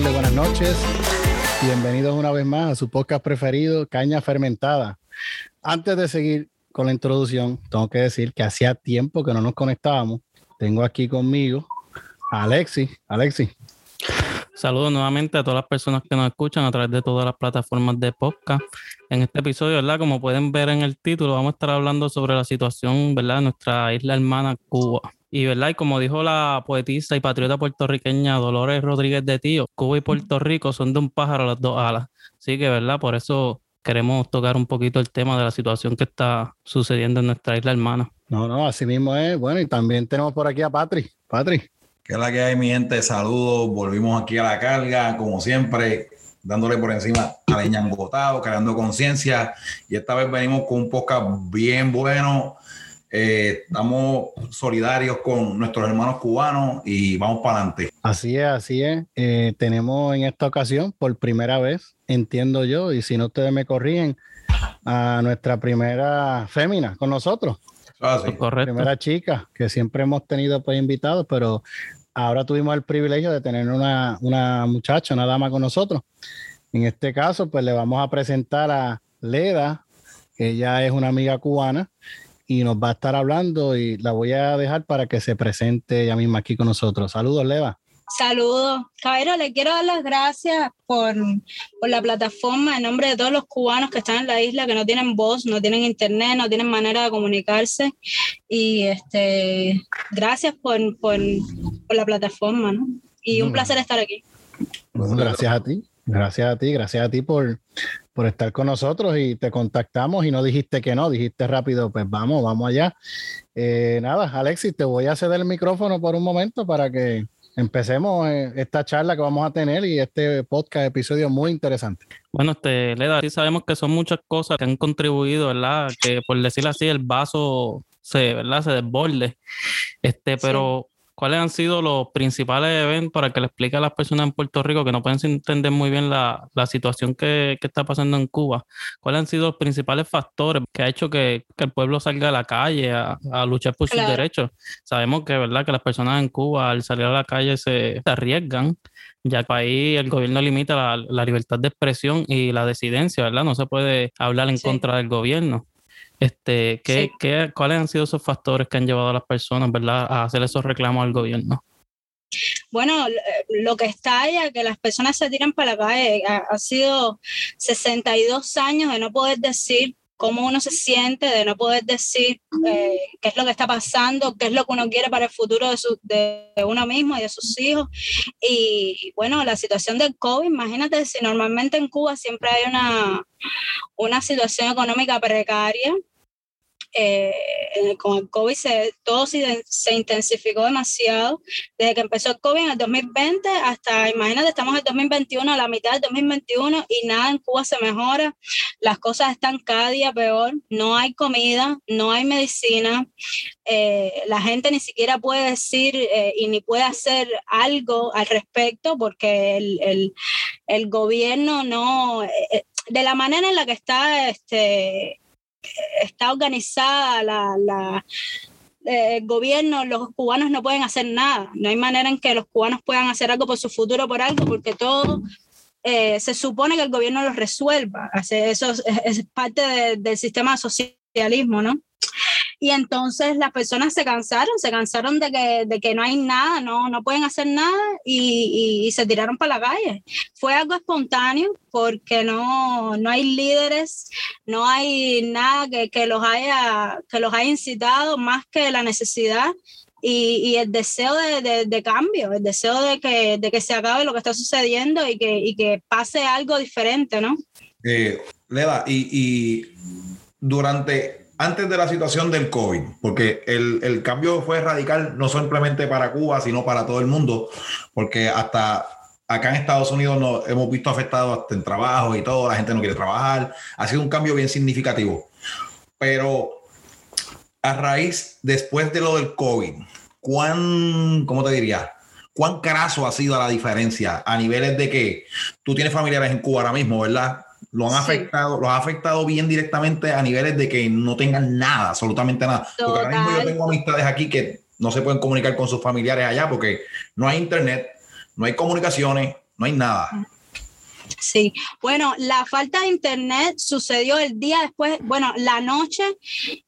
buenas noches. Bienvenidos una vez más a su podcast preferido, Caña Fermentada. Antes de seguir con la introducción, tengo que decir que hacía tiempo que no nos conectábamos. Tengo aquí conmigo a Alexi. Alexi. Saludos nuevamente a todas las personas que nos escuchan a través de todas las plataformas de podcast. En este episodio, ¿verdad? Como pueden ver en el título, vamos a estar hablando sobre la situación, ¿verdad? De nuestra isla hermana Cuba. Y, ¿verdad? Y como dijo la poetisa y patriota puertorriqueña Dolores Rodríguez de Tío, Cuba y Puerto Rico son de un pájaro las dos alas. Así que, ¿verdad? Por eso queremos tocar un poquito el tema de la situación que está sucediendo en nuestra isla hermana. No, no, así mismo es. Bueno, y también tenemos por aquí a Patri. Patri. ¿Qué es la que hay, mi gente? Saludos. Volvimos aquí a la carga, como siempre, dándole por encima a leña engotado, creando conciencia. Y esta vez venimos con un podcast bien bueno eh, estamos solidarios con nuestros hermanos cubanos y vamos para adelante. Así es, así es. Eh, tenemos en esta ocasión, por primera vez, entiendo yo, y si no ustedes me corrigen, a nuestra primera fémina con nosotros. Ah, sí. Correcto. Primera chica que siempre hemos tenido pues invitados, pero ahora tuvimos el privilegio de tener una, una muchacha, una dama con nosotros. En este caso, pues le vamos a presentar a Leda, que ella es una amiga cubana y nos va a estar hablando y la voy a dejar para que se presente ella misma aquí con nosotros. Saludos, Leva. Saludos. Caballero, le quiero dar las gracias por, por, la plataforma en nombre de todos los cubanos que están en la isla, que no tienen voz, no tienen internet, no tienen manera de comunicarse. Y este, gracias por, por, por la plataforma, ¿no? Y un placer estar aquí. Bueno, gracias a ti. Gracias a ti, gracias a ti por, por estar con nosotros y te contactamos y no dijiste que no, dijiste rápido, pues vamos, vamos allá. Eh, nada, Alexis, te voy a ceder el micrófono por un momento para que empecemos eh, esta charla que vamos a tener y este podcast, episodio muy interesante. Bueno, este, Leda, sí sabemos que son muchas cosas que han contribuido, ¿verdad? Que por decirlo así, el vaso se, ¿verdad? Se desborde. Este, pero ¿Cuáles han sido los principales eventos para que le explique a las personas en Puerto Rico que no pueden entender muy bien la, la situación que, que, está pasando en Cuba? ¿Cuáles han sido los principales factores que ha hecho que, que el pueblo salga a la calle a, a luchar por claro. sus derechos? Sabemos que, ¿verdad? que las personas en Cuba al salir a la calle se, se arriesgan, ya que ahí el gobierno limita la, la, libertad de expresión y la disidencia, ¿verdad? No se puede hablar en sí. contra del gobierno. Este, ¿qué, sí. ¿qué, ¿Cuáles han sido esos factores que han llevado a las personas ¿verdad? a hacer esos reclamos al gobierno? Bueno, lo que está ya que las personas se tiran para la calle, ha, ha sido 62 años de no poder decir cómo uno se siente, de no poder decir eh, qué es lo que está pasando, qué es lo que uno quiere para el futuro de, su, de, uno mismo y de sus hijos. Y bueno, la situación del COVID, imagínate si normalmente en Cuba siempre hay una, una situación económica precaria, eh, con el COVID se, todo se, intensificó demasiado. Desde que empezó el COVID en el 2020 hasta, imagínate, estamos en el 2021, a la mitad del 2021 y nada en Cuba se mejora. Las cosas están cada día peor. No hay comida, no hay medicina. Eh, la gente ni siquiera puede decir eh, y ni puede hacer algo al respecto porque el, el, el gobierno no, eh, de la manera en la que está este, está organizada la, la eh, el gobierno, los cubanos no pueden hacer nada. No hay manera en que los cubanos puedan hacer algo por su futuro, por algo, porque todo eh, se supone que el gobierno lo resuelva. Eso es, parte de, del sistema socialismo, ¿no? Y entonces las personas se cansaron, se cansaron de que, de que no hay nada, no, no pueden hacer nada y, y, y se tiraron para la calle. Fue algo espontáneo porque no, no hay líderes, no hay nada que, que, los haya, que los haya incitado más que la necesidad y, y, el deseo de, de, de, cambio, el deseo de que, de que se acabe lo que está sucediendo y que, y que pase algo diferente, ¿no? Eh, y, y durante antes de la situación del COVID, porque el, el, cambio fue radical no simplemente para Cuba, sino para todo el mundo, porque hasta acá en Estados Unidos nos hemos visto afectados hasta en trabajo y todo, la gente no quiere trabajar, ha sido un cambio bien significativo. Pero a raíz, después de lo del COVID, ¿cuán, cómo te diría? ¿Cuán craso ha sido la diferencia a niveles de que tú tienes familiares en Cuba ahora mismo, verdad? Lo han afectado, sí. los ha afectado bien directamente a niveles de que no tengan nada, absolutamente nada. Total. Porque ahora mismo yo tengo amistades aquí que no se pueden comunicar con sus familiares allá porque no hay internet, no hay comunicaciones, no hay nada. Sí, bueno, la falta de internet sucedió el día después, bueno, la noche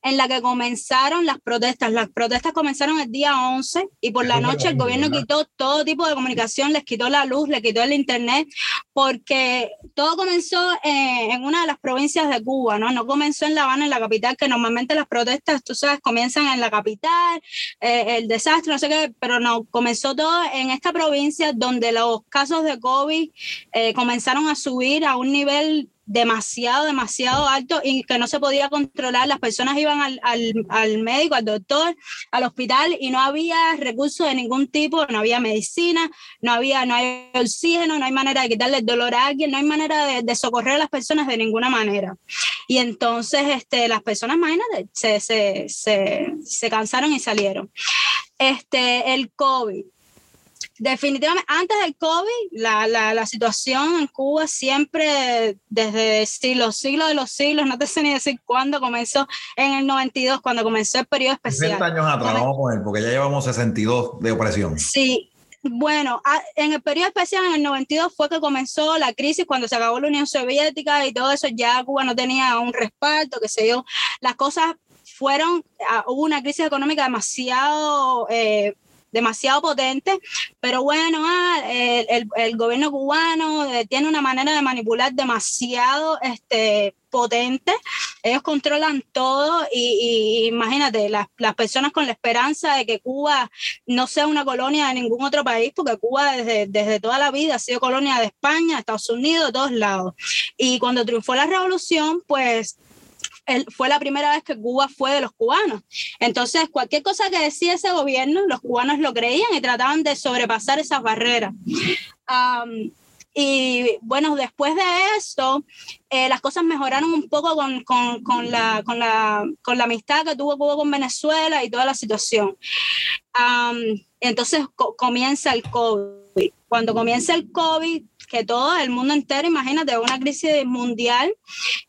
en la que comenzaron las protestas. Las protestas comenzaron el día 11 y por la noche el gobierno quitó todo tipo de comunicación, les quitó la luz, les quitó el internet, porque todo comenzó eh, en una de las provincias de Cuba, ¿no? No comenzó en La Habana, en la capital, que normalmente las protestas, tú sabes, comienzan en la capital, eh, el desastre, no sé qué, pero no, comenzó todo en esta provincia donde los casos de COVID eh, comenzaron a subir a un nivel demasiado, demasiado alto y que no se podía controlar. Las personas iban al, al, médico, al doctor, al hospital y no había recursos de ningún tipo, no había medicina, no había, no hay oxígeno, no hay manera de quitarle el dolor a alguien, no hay manera de, socorrer a las personas de ninguna manera. Y entonces este, las personas, imagínate, se, se, se, se cansaron y salieron. Este, el COVID definitivamente, antes del COVID, la, la, la, situación en Cuba siempre, desde los siglos de los siglos, no te sé ni decir cuándo comenzó, en el 92, cuando comenzó el periodo especial. 60 años atrás, vamos a poner, porque ya llevamos 62 de opresión. Sí, bueno, en el periodo especial, en el 92, fue que comenzó la crisis cuando se acabó la Unión Soviética y todo eso, ya Cuba no tenía un respaldo, que se dio, las cosas fueron, ah, hubo una crisis económica demasiado eh, demasiado potente, pero bueno, ah, el, gobierno cubano eh, tiene una manera de manipular demasiado este, potente, ellos controlan todo y, imagínate, las, las, personas con la esperanza de que Cuba no sea una colonia de ningún otro país, porque Cuba desde, desde toda la vida ha sido colonia de España, Estados Unidos, de todos lados. Y cuando triunfó la revolución, pues fue la primera vez que Cuba fue de los cubanos. Entonces, cualquier cosa que decía ese gobierno, los cubanos lo creían y trataban de sobrepasar esas barreras. y bueno, después de eso, eh, las cosas mejoraron un poco con, con, con, la, con, la, con la amistad que tuvo Cuba con Venezuela y toda la situación. entonces comienza el COVID. Cuando comienza el COVID, que todo el mundo entero, imagínate, una crisis mundial,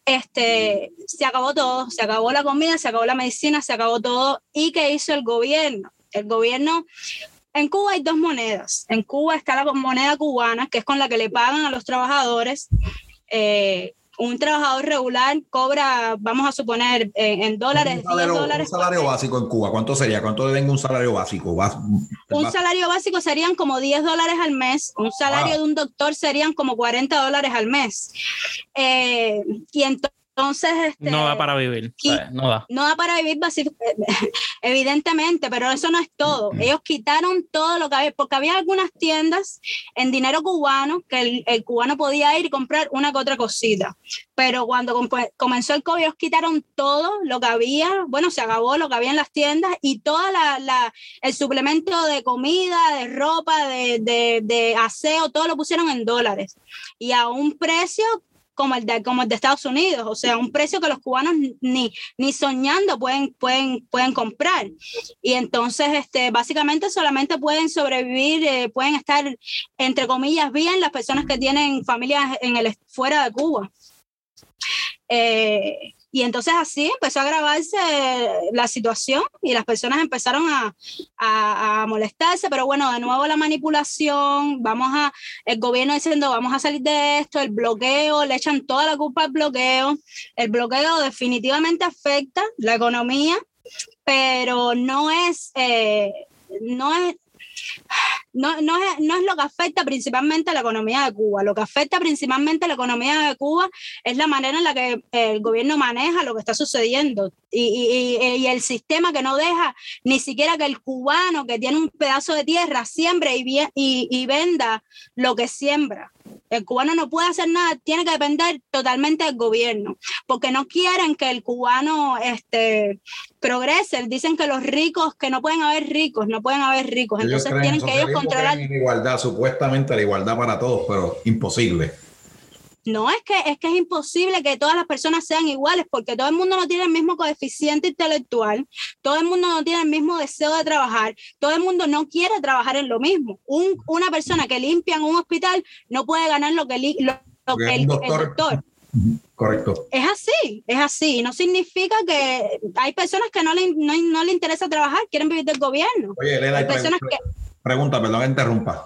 este, se acabó todo, se acabó la comida, se acabó la medicina, se acabó todo. ¿Y qué hizo el gobierno? El gobierno en Cuba hay dos monedas. En Cuba está la moneda cubana, que es con la que le pagan a los trabajadores. Eh, un trabajador regular cobra, vamos a suponer, en, dólares, un salario, dólares. Un salario básico en Cuba, ¿cuánto sería? ¿Cuánto deben un salario básico? un salario básico serían como 10 dólares al mes, un salario de un doctor serían como 40 dólares al mes. Eh, y entonces entonces, este, no da para vivir. no da. No da para vivir, evidentemente, pero eso no es todo. Ellos quitaron todo lo que había, porque había algunas tiendas en dinero cubano que el, cubano podía ir y comprar una que otra cosita. Pero cuando comenzó el COVID, ellos quitaron todo lo que había, bueno, se acabó lo que había en las tiendas y todo la, el suplemento de comida, de ropa, de, de, de aseo, todo lo pusieron en dólares. Y a un precio como el de, como el de Estados Unidos, o sea, un precio que los cubanos ni, ni soñando pueden, pueden, pueden comprar. Y entonces, este, básicamente solamente pueden sobrevivir, eh, pueden estar, entre comillas, bien las personas que tienen familias en el, fuera de Cuba. Eh, y entonces así empezó a agravarse la situación y las personas empezaron a, a, molestarse, pero bueno, de nuevo la manipulación, vamos a, el gobierno diciendo vamos a salir de esto, el bloqueo, le echan toda la culpa al bloqueo, el bloqueo definitivamente afecta la economía, pero no es, eh, no es, no, no, es, no es lo que afecta principalmente a la economía de Cuba. Lo que afecta principalmente a la economía de Cuba es la manera en la que el gobierno maneja lo que está sucediendo y, y, el sistema que no deja ni siquiera que el cubano que tiene un pedazo de tierra siembre y, y, y venda lo que siembra. El cubano no puede hacer nada, tiene que depender totalmente del gobierno, porque no quieren que el cubano este, progrese. Dicen que los ricos, que no pueden haber ricos, no pueden haber ricos. Entonces tienen que ellos controlar. igualdad, supuestamente la igualdad para todos, pero imposible. No, es que, es que es imposible que todas las personas sean iguales porque todo el mundo no tiene el mismo coeficiente intelectual, todo el mundo no tiene el mismo deseo de trabajar, todo el mundo no quiere trabajar en lo mismo. Un, una persona que limpia en un hospital no puede ganar lo que, lo, que el, doctor. Correcto. Es así, es así. No significa que hay personas que no le, no, le interesa trabajar, quieren vivir del gobierno. Oye, Elena, hay personas que pregunta, perdón interrumpa.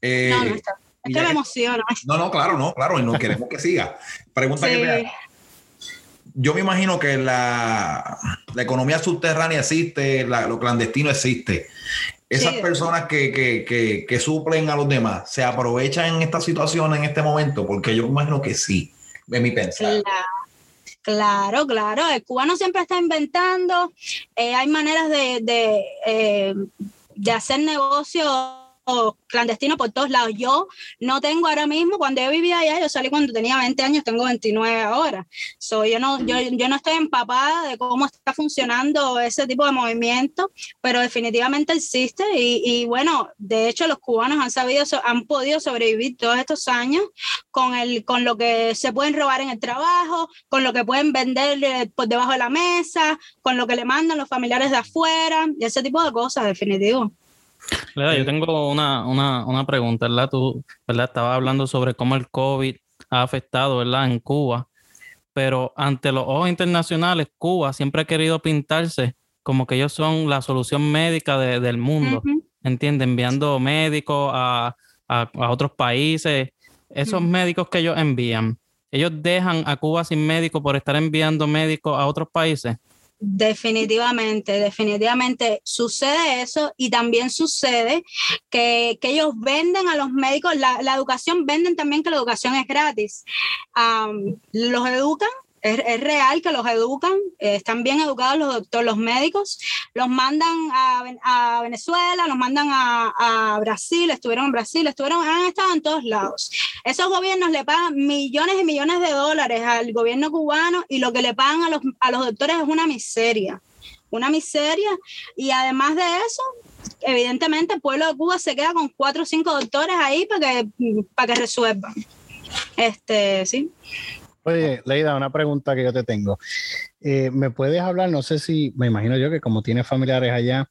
Eh, no, no está. Es que me emociona. No, no, claro, no, claro, y no queremos que siga. Pregunta que me yo me imagino que la, economía subterránea existe, lo clandestino existe. Esas personas que, suplen a los demás, ¿se aprovechan en esta situación, en este momento? Porque yo me imagino que sí, en mi pensar. Claro. Claro, El cubano siempre está inventando. Eh, hay maneras de, de, eh, de hacer negocio clandestino por todos lados. Yo no tengo ahora mismo, cuando yo vivía allá, yo salí cuando tenía 20 años, tengo 29 ahora. So, yo, no, yo, yo no estoy empapada de cómo está funcionando ese tipo de movimiento, pero definitivamente existe y, y bueno, de hecho los cubanos han sabido, han podido sobrevivir todos estos años con, el, con lo que se pueden robar en el trabajo, con lo que pueden vender eh, por debajo de la mesa, con lo que le mandan los familiares de afuera y ese tipo de cosas, definitivo yo eh, tengo una, una, una, pregunta, ¿verdad? Tú, ¿verdad? Estabas hablando sobre cómo el COVID ha afectado, ¿verdad? En Cuba, pero ante los ojos internacionales, Cuba siempre ha querido pintarse como que ellos son la solución médica del mundo, ¿entiendes? Enviando médicos a, a, otros países. Esos médicos que ellos envían, ellos dejan a Cuba sin médicos por estar enviando médicos a otros países. Definitivamente, definitivamente sucede eso y también sucede que, ellos venden a los médicos, la, educación, venden también que la educación es gratis. los educan es, real que los educan, eh, están bien educados los doctores, los médicos, los mandan a, Venezuela, los mandan a, Brasil, estuvieron en Brasil, estuvieron, han estado en todos lados. Esos gobiernos le pagan millones y millones de dólares al gobierno cubano y lo que le pagan a los, a los doctores es una miseria, una miseria. Y además de eso, evidentemente el pueblo de Cuba se queda con cuatro o cinco doctores ahí para que, para que resuelvan. Este, sí. Oye, Leida, una pregunta que yo te tengo. Eh, ¿Me puedes hablar? No sé si, me imagino yo que como tienes familiares allá,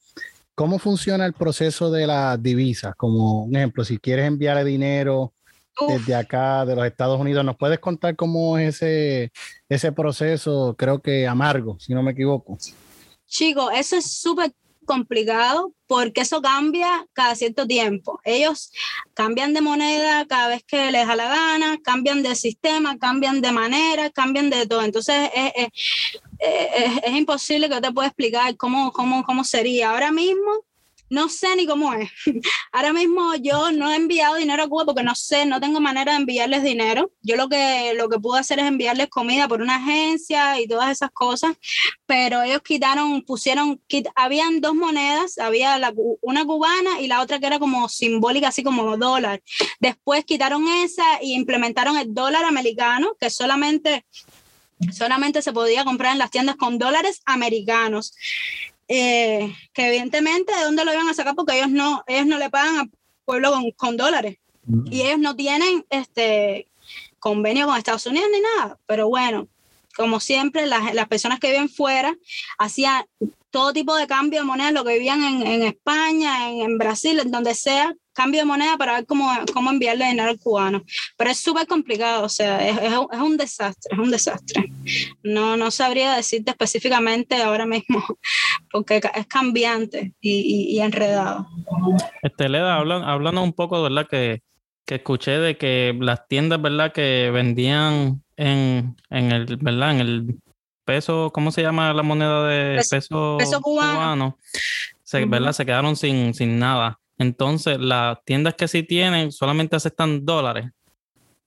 ¿cómo funciona el proceso de las divisas? Como un ejemplo, si quieres enviar dinero desde acá, de los Estados Unidos, ¿nos puedes contar cómo es ese, ese proceso? Creo que amargo, si no me equivoco. Chico, eso es súper complicado porque eso cambia cada cierto tiempo. Ellos cambian de moneda cada vez que les da la gana, cambian de sistema, cambian de manera, cambian de todo. Entonces es, es, imposible que yo te pueda explicar cómo, cómo, cómo sería. Ahora mismo no sé ni cómo es. Ahora mismo yo no he enviado dinero a Cuba porque no sé, no tengo manera de enviarles dinero. Yo lo que, lo que pude hacer es enviarles comida por una agencia y todas esas cosas, pero ellos quitaron, pusieron, habían dos monedas, había una cubana y la otra que era como simbólica, así como dólar. Después quitaron esa y implementaron el dólar americano, que solamente solamente se podía comprar en las tiendas con dólares americanos. Eh, que evidentemente de dónde lo iban a sacar porque ellos no, ellos no le pagan al pueblo con, dólares. Mm. y ellos no tienen este convenio con Estados Unidos ni nada, pero bueno, como siempre, las, las personas que viven fuera hacían todo tipo de cambio de moneda, lo que vivían en, en España, en, en, Brasil, en donde sea, cambio de moneda para ver cómo, cómo enviarle dinero al cubano. Pero es súper complicado, o sea, es, es, es, un desastre, es un desastre. No, no sabría decirte específicamente ahora mismo, porque es cambiante y, y, enredado. Este, Leda, hablando un poco, ¿verdad? Que, que escuché de que las tiendas, ¿verdad? Que vendían en, en el, ¿verdad? En el peso, ¿cómo se llama la moneda de peso, cubano? Se, ¿verdad? se quedaron sin, sin nada. Entonces, las tiendas que sí tienen solamente aceptan dólares.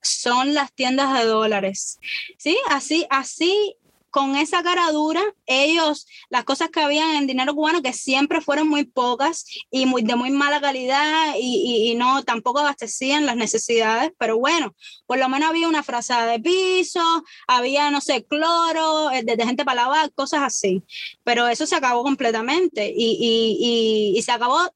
Son las tiendas de dólares. Sí, así, así con esa cara dura, ellos, las cosas que habían en dinero cubano, que siempre fueron muy pocas y muy, de muy mala calidad y, no, tampoco abastecían las necesidades, pero bueno, por lo menos había una frazada de piso, había, no sé, cloro, eh, detergente para lavar, cosas así, pero eso se acabó completamente y, y se acabó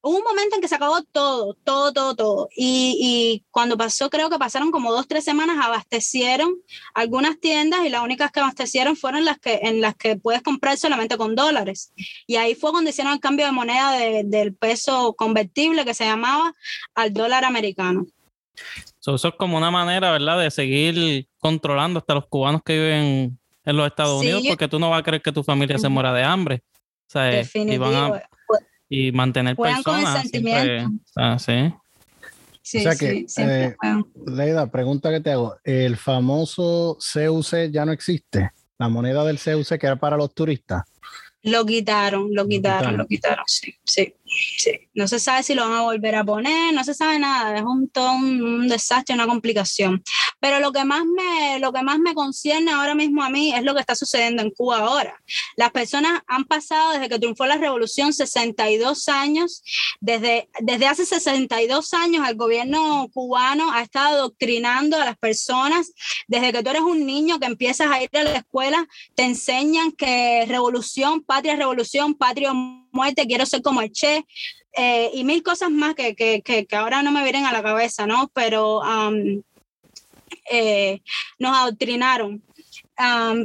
Hubo un momento en que se acabó todo, todo, todo, todo. Y, cuando pasó, creo que pasaron como dos, tres semanas, abastecieron algunas tiendas y las únicas que abastecieron fueron las que, en las que puedes comprar solamente con dólares. Y ahí fue cuando hicieron el cambio de moneda del peso convertible que se llamaba al dólar americano. eso es como una manera, ¿verdad?, de seguir controlando hasta los cubanos que viven en los Estados Unidos, porque tú no vas a creer que tu familia se muera de hambre. O sea, y mantener Juegan con el personas. siempre- sentimiento. ah, sí. Sí, O sea sí, que, siempre eh. Leida, pregunta que te hago. ¿El famoso CUC ya no existe? La moneda del CUC que era para los turistas. Lo quitaron, lo quitaron, quitaron. lo quitaron, sí, sí, sí. No se sabe si lo van a volver a poner, no se sabe nada, es un, todo un, un desastre, una complicación. Pero lo que más me, lo que más me concierne ahora mismo a mí es lo que está sucediendo en Cuba ahora. Las personas han pasado desde que triunfó la revolución 62 años, desde, desde hace 62 años el gobierno cubano ha estado adoctrinando a las personas, desde que tú eres un niño que empiezas a ir a la escuela, te enseñan que revolución, patria, revolución, patria muerte, quiero ser como el Che, eh, y mil cosas más que, que, que, que ahora no me vienen a la cabeza, ¿no? Pero eh, nos adoctrinaron.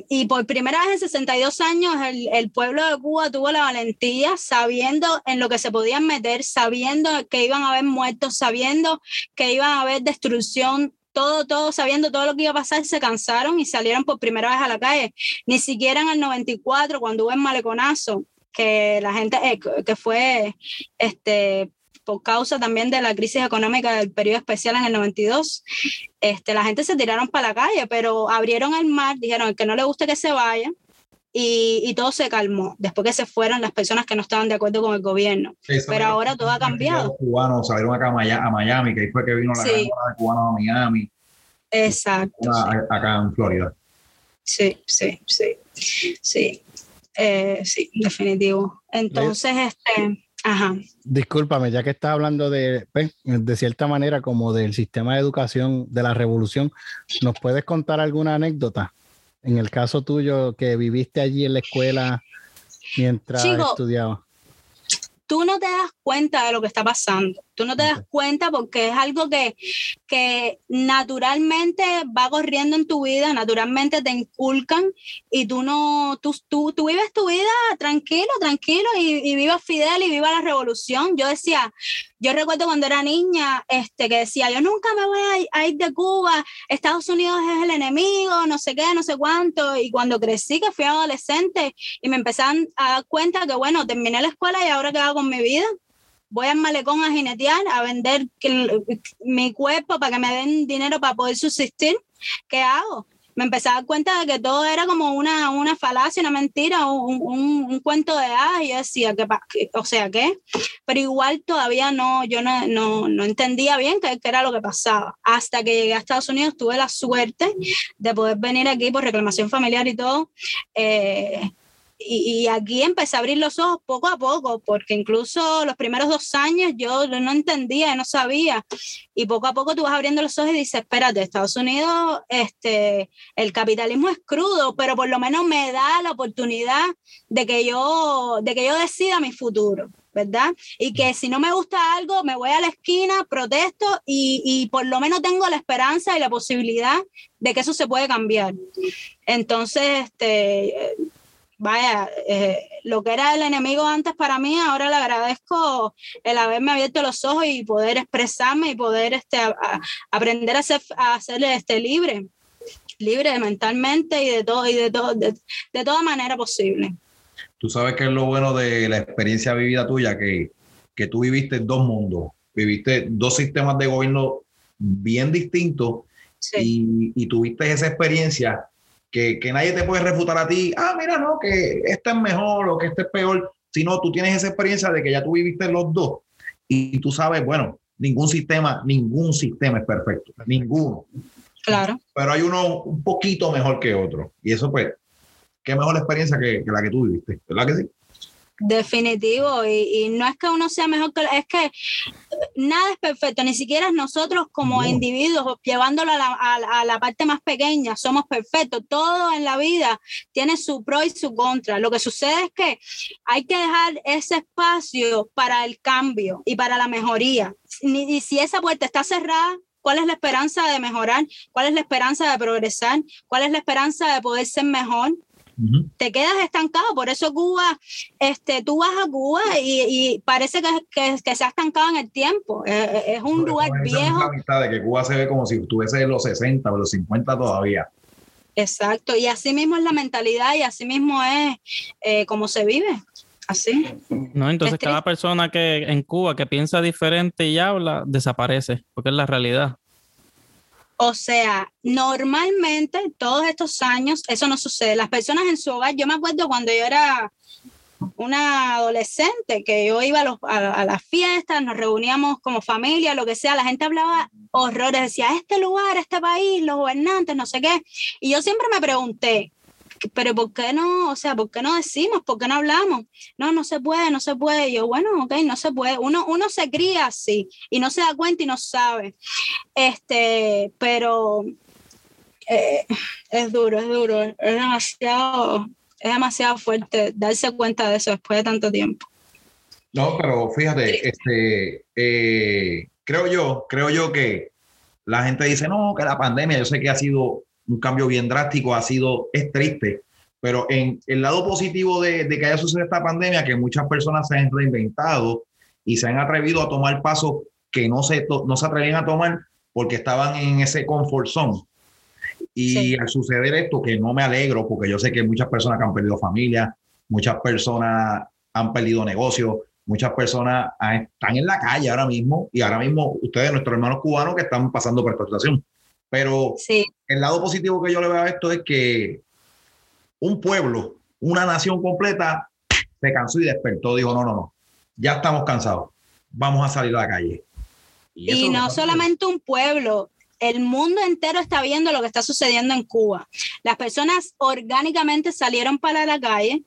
Y por primera vez en 62 años el, el, pueblo de Cuba tuvo la valentía, sabiendo en lo que se podían meter, sabiendo que iban a haber muertos, sabiendo que iban a haber destrucción, todo, todo, sabiendo todo lo que iba a pasar, se cansaron y salieron por primera vez a la calle. Ni siquiera en el 94, cuando hubo el maleconazo, que la gente, eh, que fue este, por causa también de la crisis económica del periodo especial en el 92, este, la gente se tiraron para la calle, pero abrieron el mar, dijeron, el que no le guste que se vaya, y, y, todo se calmó después que se fueron las personas que no estaban de acuerdo con el gobierno. Pero ahora todo ha cambiado. Los cubanos salieron acá a Miami, que ahí fue que vino la sí. gran de cubanos a Miami. Exacto. Una, sí. Acá en Florida. Sí, sí, sí. Sí, eh, sí definitivo. Entonces, este. Ajá. Discúlpame, ya que estás hablando de, pues, de cierta manera, como del sistema de educación de la revolución, ¿nos puedes contar alguna anécdota? En el caso tuyo, que viviste allí en la escuela mientras Chico, estudiabas. Tú no te das cuenta de lo que está pasando. Tú no te das cuenta porque es algo que, que naturalmente va corriendo en tu vida, naturalmente te inculcan y tú no, tú, tú, tú vives tu vida tranquilo, tranquilo y, y vivas Fidel y viva la revolución. Yo decía, yo recuerdo cuando era niña, este, que decía, yo nunca me voy a, a ir de Cuba, Estados Unidos es el enemigo, no sé qué, no sé cuánto. Y cuando crecí, que fui adolescente y me empezaron a dar cuenta que, bueno, terminé la escuela y ahora qué hago con mi vida voy al malecón a jinetear, a vender mi cuerpo para que me den dinero para poder subsistir. ¿Qué hago? Me empecé a dar cuenta de que todo era como una, una falacia, una mentira, un, un, cuento de hadas. Y yo decía, que, o sea, ¿qué? Pero igual todavía no, yo no, no, no entendía bien qué, qué, era lo que pasaba. Hasta que llegué a Estados Unidos tuve la suerte de poder venir aquí por reclamación familiar y todo. Eh, y, aquí empecé a abrir los ojos poco a poco, porque incluso los primeros dos años yo no entendía, no sabía, y poco a poco tú vas abriendo los ojos y dices, espérate, Estados Unidos, este, el capitalismo es crudo, pero por lo menos me da la oportunidad de que yo, de que yo decida mi futuro. ¿verdad? Y que si no me gusta algo, me voy a la esquina, protesto y, y, por lo menos tengo la esperanza y la posibilidad de que eso se puede cambiar. Entonces, este, vaya, eh, lo que era el enemigo antes para mí, ahora le agradezco el haberme abierto los ojos y poder expresarme y poder este, a, a aprender a ser, a ser este, libre, libre mentalmente y de todo, y de todo, de, de toda manera posible. Tú sabes que es lo bueno de la experiencia vivida tuya, que, que tú viviste dos mundos, viviste dos sistemas de gobierno bien distintos sí. y, y tuviste esa experiencia que, que, nadie te puede refutar a ti, ah, mira, no, que este es mejor o que este es peor, sino tú tienes esa experiencia de que ya tú viviste los dos y tú sabes, bueno, ningún sistema, ningún sistema es perfecto, ninguno. Claro. Pero hay uno un poquito mejor que otro y eso pues, qué mejor experiencia que, que la que tú viviste, ¿verdad que sí? Definitivo, y, y, no es que uno sea mejor que es que nada es perfecto, ni siquiera nosotros como no. individuos, llevándolo a la, a, a la, parte más pequeña, somos perfectos. Todo en la vida tiene su pro y su contra. Lo que sucede es que hay que dejar ese espacio para el cambio y para la mejoría. Y, y si esa puerta está cerrada, ¿Cuál es la esperanza de mejorar? ¿Cuál es la esperanza de progresar? ¿Cuál es la esperanza de poder ser mejor? Uh -huh. te quedas estancado. Por eso Cuba, este, tú vas a Cuba y, y parece que, que, que, se ha estancado en el tiempo. Es, es un lugar viejo. De que Cuba se ve como si estuviese en los 60 o los 50 todavía. Exacto, y así mismo es la mentalidad y así mismo es eh, como se vive. Así. No, entonces cada persona que en Cuba que piensa diferente y habla desaparece, porque es la realidad. O sea, normalmente todos estos años eso no sucede. Las personas en su hogar, yo me acuerdo cuando yo era una adolescente, que yo iba a, las fiestas, nos reuníamos como familia, lo que sea, la gente hablaba horrores, decía, este lugar, este país, los gobernantes, no sé qué. Y yo siempre me pregunté, pero ¿por qué no? O sea, ¿por qué no decimos? ¿Por qué no hablamos? No, no se puede, no se puede. Y yo, bueno, ok, no se puede. Uno, uno se cría así y no se da cuenta y no sabe. Este, pero eh, es duro, es duro, es demasiado, es demasiado fuerte darse cuenta de eso después de tanto tiempo. No, pero fíjate, este, eh, creo yo, creo yo que la gente dice, no, que la pandemia, yo sé que ha sido un cambio bien drástico, ha sido, es triste, pero en el lado positivo de, que haya sucedido esta pandemia, que muchas personas se han reinventado y se han atrevido a tomar pasos que no se, no se atrevían a tomar porque estaban en ese comfort zone. Y al suceder esto, que no me alegro, porque yo sé que muchas personas que han perdido familia, muchas personas han perdido negocios, muchas personas están en la calle ahora mismo y ahora mismo ustedes, nuestros hermanos cubanos que están pasando por esta situación. Pero el lado positivo que yo le veo a esto es que un pueblo, una nación completa, se cansó y despertó. Dijo, no, no, no, ya estamos cansados, vamos a salir a la calle. Y, no solamente un pueblo, el mundo entero está viendo lo que está sucediendo en Cuba. Las personas orgánicamente salieron para la calle.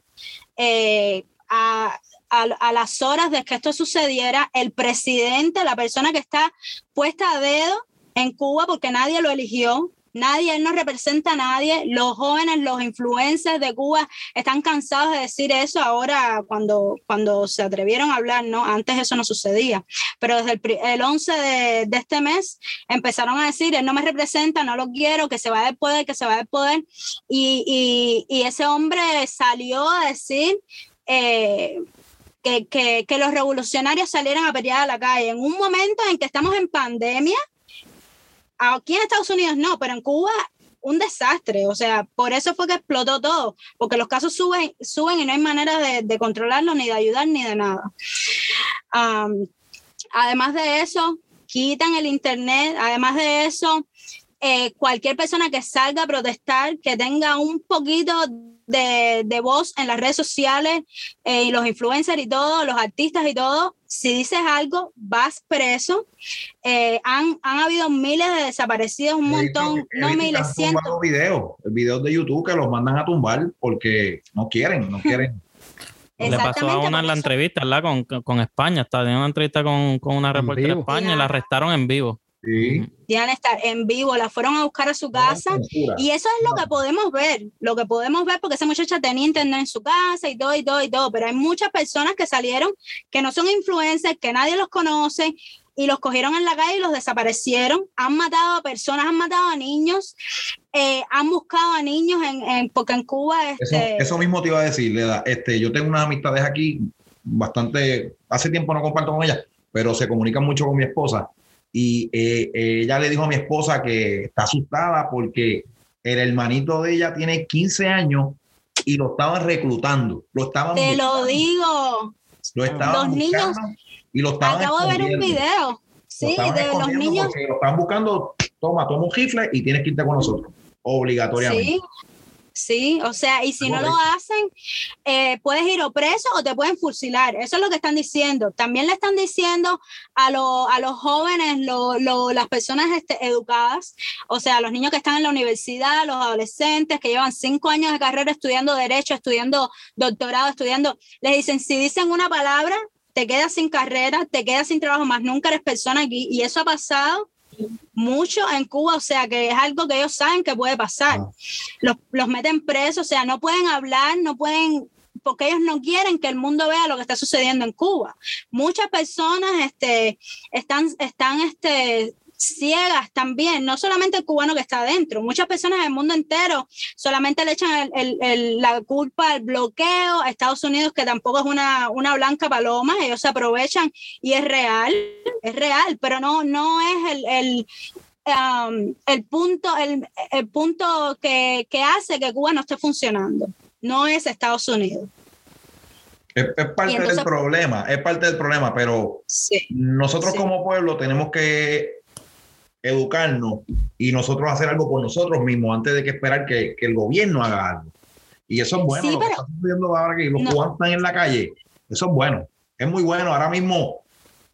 Eh, a, a, las horas de que esto sucediera, el presidente, la persona que está puesta a dedo en Cuba porque nadie lo eligió, Nadie, él no representa a nadie. Los jóvenes, los influencers de Cuba están cansados de decir eso ahora cuando, cuando se atrevieron a hablar, ¿no? Antes eso no sucedía. Pero desde el, 11 de, este mes empezaron a decir, él no me representa, no lo quiero, que se va del poder, que se va del poder. Y, ese hombre salió a decir... Eh, que, que, que, los revolucionarios salieran a pelear a la calle en un momento en que estamos en pandemia, Aquí en Estados Unidos no, pero en Cuba un desastre, o sea, por eso fue que explotó todo, porque los casos suben, suben y no hay manera de, de controlarlos, ni de ayudar, ni de nada. además de eso, quitan el Internet, además de eso, eh, cualquier persona que salga a protestar, que tenga un poquito de, de voz en las redes sociales eh, y los influencers y todo, los artistas y todo, si dices algo, vas preso. Eh, han, han, habido miles de desaparecidos, un montón, no miles, cientos. Videos, videos de YouTube que los mandan a tumbar porque no quieren, no quieren. Le pasó a una en la entrevista, ¿verdad? Con, con España, está en una entrevista con, con una reportera de España y la arrestaron en vivo. Sí. estar en vivo, la fueron a buscar a su casa y eso es lo que podemos ver, lo que podemos ver porque esa muchacha tenía internet en su casa y todo y todo y todo, pero hay muchas personas que salieron que no son influencers, que nadie los conoce y los cogieron en la calle y los desaparecieron, han matado a personas, han matado a niños, eh, han buscado a niños en, porque en Cuba... Este... Eso, mismo te iba a decir, Leda. Este, yo tengo unas amistades aquí, bastante, hace tiempo no comparto con ella, pero se comunican mucho con mi esposa y eh, ella le dijo a mi esposa que está asustada porque el hermanito de ella tiene 15 años y lo estaban reclutando. Lo estaban Te lo digo. Lo estaban los niños. Y lo estaban Acabo de ver un video. Sí, de los niños. lo estaban buscando. Toma, toma un rifle y tienes que irte con nosotros. Obligatoriamente. Sí. Sí, o sea, y si no lo hacen, eh, puedes ir o preso o te pueden fusilar. Eso es lo que están diciendo. También le están diciendo a, a los jóvenes, las personas este, educadas, o sea, los niños que están en la universidad, los adolescentes que llevan cinco años de carrera estudiando derecho, estudiando doctorado, estudiando, les dicen, si dicen una palabra, te quedas sin carrera, te quedas sin trabajo, más nunca eres persona aquí. Y eso ha pasado mucho en Cuba, o sea que es algo que ellos saben que puede pasar. Ah. Los, los meten presos, o sea, no pueden hablar, no pueden porque ellos no quieren que el mundo vea lo que está sucediendo en Cuba. Muchas personas este, están, están este, ciegas también, no solamente el cubano que está adentro, muchas personas del mundo entero solamente le echan la culpa al bloqueo a Estados Unidos, que tampoco es una, una blanca paloma, ellos se aprovechan y es real, es real, pero no, no es el, el um, el punto, el, el punto que, que, hace que Cuba no esté funcionando. No es Estados Unidos. Es, parte del problema, es parte del problema, pero nosotros como pueblo tenemos que educarnos y nosotros hacer algo por nosotros mismos antes de que esperar que, el gobierno haga algo. Y eso es bueno, lo que estamos viendo ahora que los cubanos están en la calle, eso es bueno, es muy bueno. Ahora mismo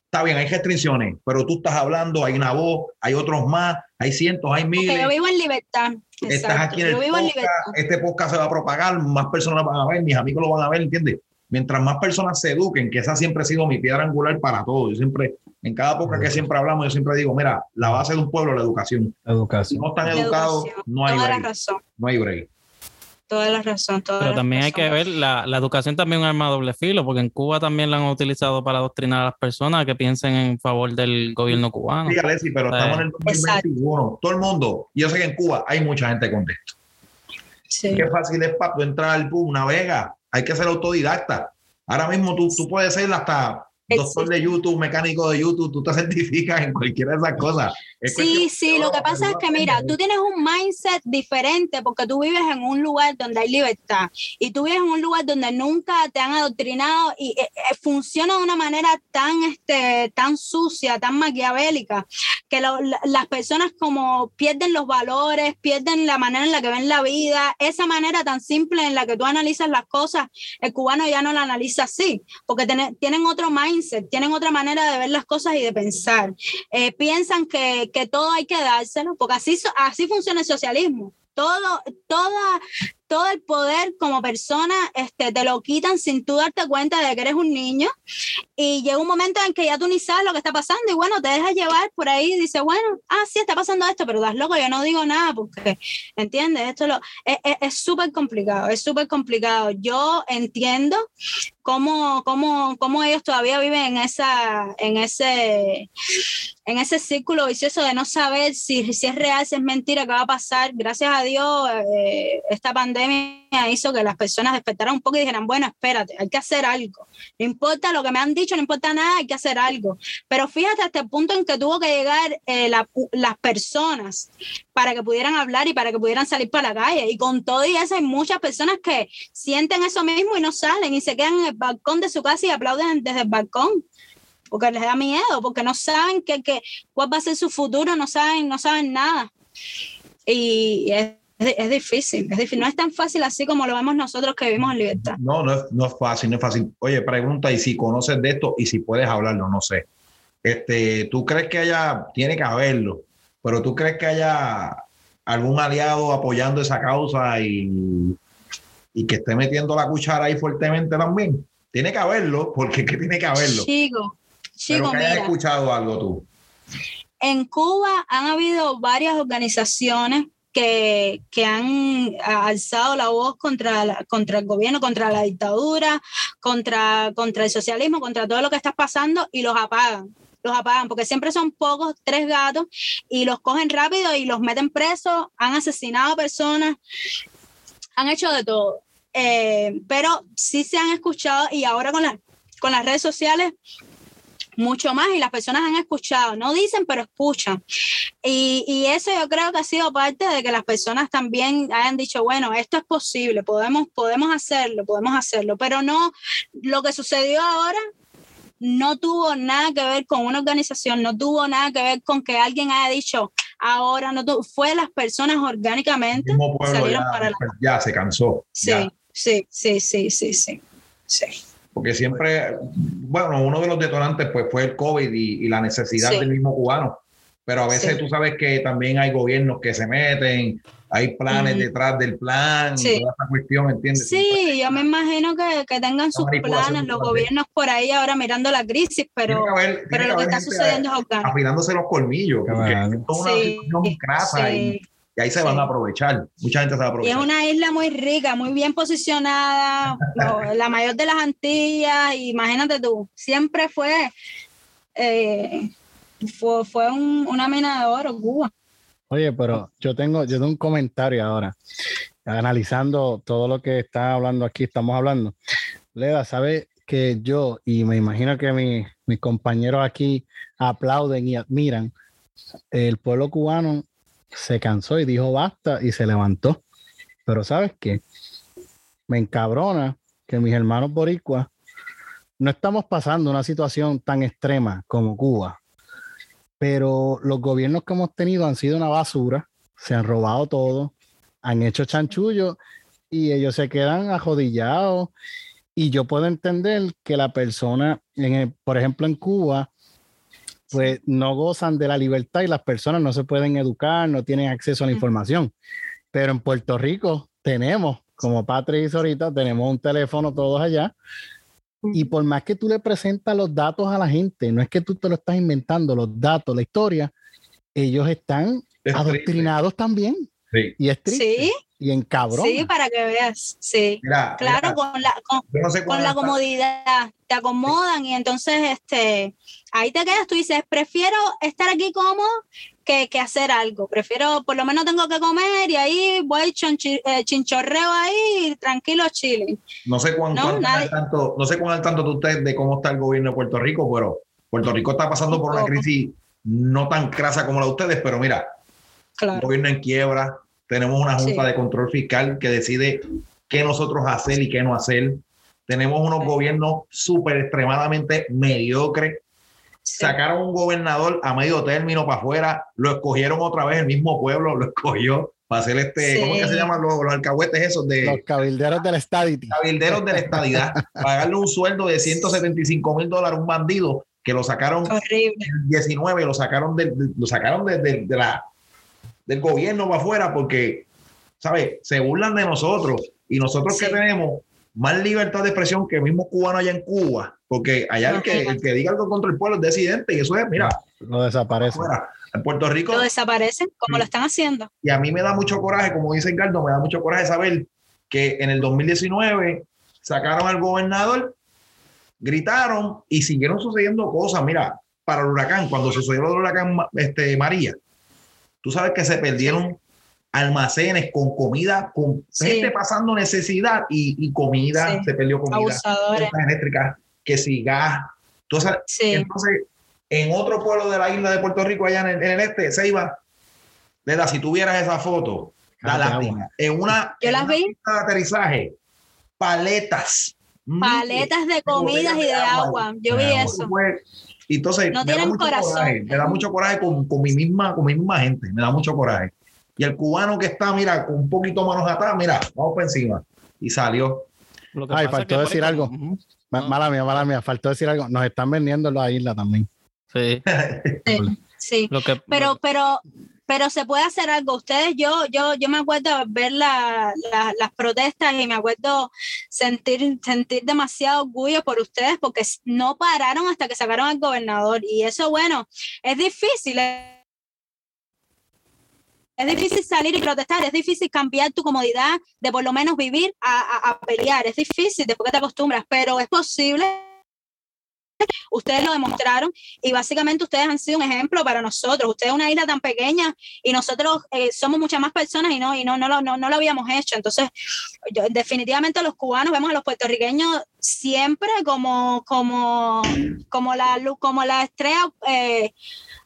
está bien, hay restricciones, pero tú estás hablando, hay una voz, hay otros más, hay cientos, hay miles. yo vivo en libertad. Estás aquí en el podcast, este podcast se va a propagar, más personas van a ver, mis amigos lo van a ver, ¿entiendes? Mientras más personas se eduquen, que esa siempre ha sido mi piedra angular para todo. Yo siempre, en cada podcast que siempre hablamos, yo siempre digo, mira, la base de un pueblo es la educación. educación. Si no están educados, no hay break. No hay break toda la razón. Pero también hay que ver, la, la, educación también es un arma de doble filo, porque en Cuba también la han utilizado para adoctrinar a las personas que piensen en favor del gobierno cubano. Sí, Alessi, pero estamos en el 2021. Todo el mundo, yo sé que en Cuba hay mucha gente con esto. Sí. Qué fácil es para tú entrar al PUB, una vega. Hay que ser autodidacta. Ahora mismo tú, tú puedes ser hasta doctor de YouTube, mecánico de YouTube, tú te certificas en cualquiera de esas cosas. sí, sí, lo que pasa es que mira, tú tienes un mindset diferente porque tú vives en un lugar donde hay libertad y tú vives en un lugar donde nunca te han adoctrinado y eh, eh, funciona de una manera tan, este, tan sucia, tan maquiavélica, que las personas como pierden los valores, pierden la manera en la que ven la vida, esa manera tan simple en la que tú analizas las cosas, el cubano ya no la analiza así, porque tienen otro mindset tienen otra manera de ver las cosas y de pensar. Eh, piensan que, que, todo hay que dárselo, porque así, así funciona el socialismo. Todo, toda, todo el poder como persona este, te lo quitan sin tú darte cuenta de que eres un niño y llega un momento en que ya tú ni sabes lo que está pasando y bueno, te dejas llevar por ahí y dices, bueno, ah, sí, está pasando esto, pero das loco, yo no digo nada porque, ¿entiendes? Esto lo, es súper complicado, es súper complicado. Yo entiendo cómo, cómo, cómo ellos todavía viven en, esa, en ese en ese círculo vicioso de no saber si, es real, si es mentira, qué va a pasar. Gracias a Dios, eh, esta pandemia hizo que las personas despertaran un poco y dijeran, bueno, espérate, hay que hacer algo. No importa lo que me han dicho, no importa nada, hay que hacer algo. Pero fíjate hasta el punto en que tuvo que llegar eh, las personas para que pudieran hablar y para que pudieran salir para la calle. Y con todo y eso hay muchas personas que sienten eso mismo y no salen y se quedan en el balcón de su casa y aplauden desde el balcón porque les da miedo, porque no saben qué, qué, cuál va a ser su futuro, no saben, no saben nada. Y es, es, difícil, es difícil, no es tan fácil así como lo vemos nosotros que vivimos en libertad. No, no es, no es fácil, no es fácil. Oye, pregunta, y si conoces de esto y si puedes hablarlo, no sé. Este, ¿Tú crees que haya, tiene que haberlo, pero tú crees que haya algún aliado apoyando esa causa y, y que esté metiendo la cuchara ahí fuertemente también? Tiene que haberlo, porque ¿qué tiene que haberlo? Chico, Chico, Pero que escuchado algo tú. En Cuba han habido varias organizaciones que, que, han alzado la voz contra, contra el gobierno, contra la dictadura, contra, contra el socialismo, contra todo lo que está pasando y los apagan. Los apagan porque siempre son pocos, tres gatos, y los cogen rápido y los meten presos, han asesinado a personas, han hecho de todo. Eh, pero sí se han escuchado y ahora con, la, con las redes sociales mucho más y las personas han escuchado, no dicen, pero escuchan. Y, y, eso yo creo que ha sido parte de que las personas también hayan dicho, bueno, esto es posible, podemos, podemos hacerlo, podemos hacerlo, pero no, lo que sucedió ahora no tuvo nada que ver con una organización, no tuvo nada que ver con que alguien haya dicho, ahora no fue las personas orgánicamente salieron ya, para la... ya se cansó. Sí, sí, sí, sí, sí, sí, sí porque siempre, bueno, uno de los detonantes pues fue el COVID y, la necesidad del mismo cubano, pero a veces tú sabes que también hay gobiernos que se meten, hay planes detrás del plan, y toda esa cuestión, ¿entiendes? Sí, yo me imagino que, que tengan sus planes, los gobiernos por ahí ahora mirando la crisis, pero, pero lo que, está sucediendo es Afilándose los colmillos, porque es una situación crasa y y ahí se van a aprovechar. Mucha gente se va a aprovechar. Y es una isla muy rica, muy bien posicionada, la mayor de las Antillas. Imagínate tú, siempre fue, eh, fue, fue un, una mina de oro, Cuba. Oye, pero yo tengo, yo tengo un comentario ahora, analizando todo lo que está hablando aquí, estamos hablando. Leda, ¿sabe que yo, y me imagino que mis compañeros aquí aplauden y admiran, el pueblo cubano se cansó y dijo basta y se levantó. Pero ¿sabes qué? Me encabrona que mis hermanos boricuas no estamos pasando una situación tan extrema como Cuba, pero los gobiernos que hemos tenido han sido una basura, se han robado todo, han hecho chanchullo y ellos se quedan ajodillados. Y yo puedo entender que la persona, en por ejemplo, en Cuba, pues no gozan de la libertad y las personas no se pueden educar, no tienen acceso a la información. Pero en Puerto Rico tenemos, como Patrick hizo ahorita, tenemos un teléfono todos allá. Y por más que tú le presentas los datos a la gente, no es que tú te lo estás inventando, los datos, la historia, ellos están adoctrinados también. Y es triste. Sí. Y en cabrón. Sí, para que veas. Sí. claro, con la, con, la comodidad. Te acomodan y entonces este, ahí te quedas. Tú dices, prefiero estar aquí cómodo que, que, hacer algo. Prefiero, por lo menos tengo que comer y ahí voy eh, chinchorreo ahí tranquilo, chile. No sé cuán, no, tanto, no sé cuán al tanto de usted de cómo está el gobierno de Puerto Rico, pero Puerto Rico está pasando por una crisis no tan crasa como la de ustedes, pero mira, el gobierno en quiebra, tenemos una junta de control fiscal que decide qué nosotros hacer y qué no hacer. Tenemos unos gobiernos súper extremadamente mediocres. Sacaron un gobernador a medio término para afuera, lo escogieron otra vez, el mismo pueblo lo escogió para hacer este, ¿cómo que se llaman los, los, alcahuetes esos? De, los cabilderos de la estadidad. Cabilderos de la estadidad. pagarle un sueldo de 175 mil dólares a un bandido que lo sacaron en 19, lo sacaron, de, lo sacaron de, de la del gobierno va afuera porque, ¿sabes? Se burlan de nosotros y nosotros que tenemos más libertad de expresión que el mismo cubano allá en Cuba, porque allá el, que, el que diga algo contra el pueblo es decidente y eso es, mira, lo desaparece. En Puerto Rico. Lo desaparecen, como lo están haciendo. Y a mí me da mucho coraje, como dice Ricardo, me da mucho coraje saber que en el 2019 sacaron al gobernador, gritaron y siguieron sucediendo cosas. Mira, para el huracán, cuando sucedió el huracán este, María, Tú sabes que se perdieron almacenes con comida, con gente pasando necesidad y, comida, se perdió comida. eléctricas, que si gas. Entonces, entonces, en otro pueblo de la isla de Puerto Rico, allá en el, este, se iba. si tuvieras esa foto, da lástima. En una, Yo las vi. de aterrizaje, paletas. Paletas de comidas y de agua. Yo vi eso. Y entonces me, da mucho Coraje, me da mucho coraje con, con, mi misma, con mi misma gente, me da mucho coraje. Y el cubano que está, mira, con un poquito manos atrás, mira, vamos por encima. Y salió. Ay, faltó decir algo. Mala mía, mala mía, faltó decir algo. Nos están vendiendo en la isla también. Sí. sí. Lo que, pero, pero pero se puede hacer algo. Ustedes, yo, yo, yo me acuerdo ver las protestas y me acuerdo sentir, sentir demasiado orgullo por ustedes porque no pararon hasta que sacaron al gobernador. Y eso, bueno, es difícil. Es difícil salir y protestar, es difícil cambiar tu comodidad de por lo menos vivir a, a pelear. Es difícil después que te acostumbras, pero es posible Ustedes lo demostraron y básicamente ustedes han sido un ejemplo para nosotros. Ustedes una isla tan pequeña y nosotros eh, somos muchas más personas y no, y no, no, lo, no, lo habíamos hecho. Entonces, definitivamente los cubanos vemos a los puertorriqueños siempre como, como, como, la, como la estrella, eh,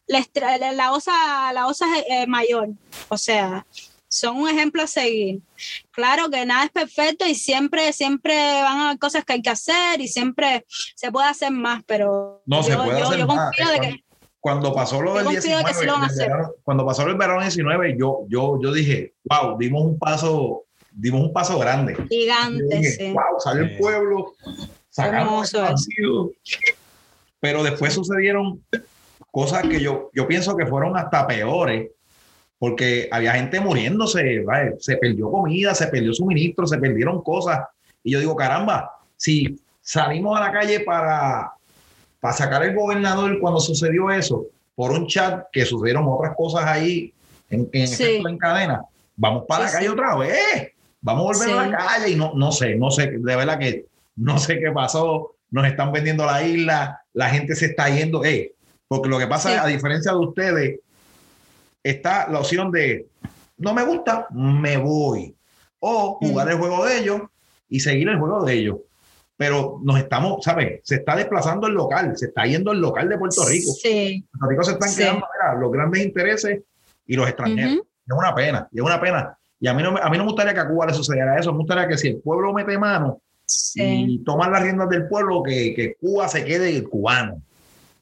la, la, osa, la osa eh, mayor. O sea, son un ejemplo a seguir. Claro que nada es perfecto y siempre, siempre van a haber cosas que hay que hacer y siempre se puede hacer más, pero no se puede hacer más. cuando, pasó lo del 19, cuando pasó el verano 19, yo, yo, yo dije, wow, dimos un paso, dimos un paso grande. Gigante, sí. Wow, salió el pueblo, sacamos el Pero después sucedieron cosas que yo, yo pienso que fueron hasta peores porque había gente muriéndose, se perdió comida, se perdió suministro, se perdieron cosas. Y yo digo, caramba, si salimos a la calle para, para sacar el gobernador cuando sucedió eso, por un chat que sucedieron otras cosas ahí en, en, en cadena, vamos para la calle otra vez, vamos a volver a la calle y no, no sé, no sé, de verdad que no sé qué pasó, nos están vendiendo la isla, la gente se está yendo, eh, porque lo que pasa, a diferencia de ustedes, está la opción de no me gusta, me voy. O jugar el juego de ellos y seguir el juego de ellos. Pero nos estamos, ¿sabes? Se está desplazando el local, se está yendo el local de Puerto Rico. Sí. Puerto Rico se están quedando los grandes intereses y los extranjeros. Es una pena, es una pena. Y a mí, no, a mí no me gustaría que a Cuba le sucediera eso. Me gustaría que si el pueblo mete mano, y tomar las riendas del pueblo, que, que Cuba se quede cubano,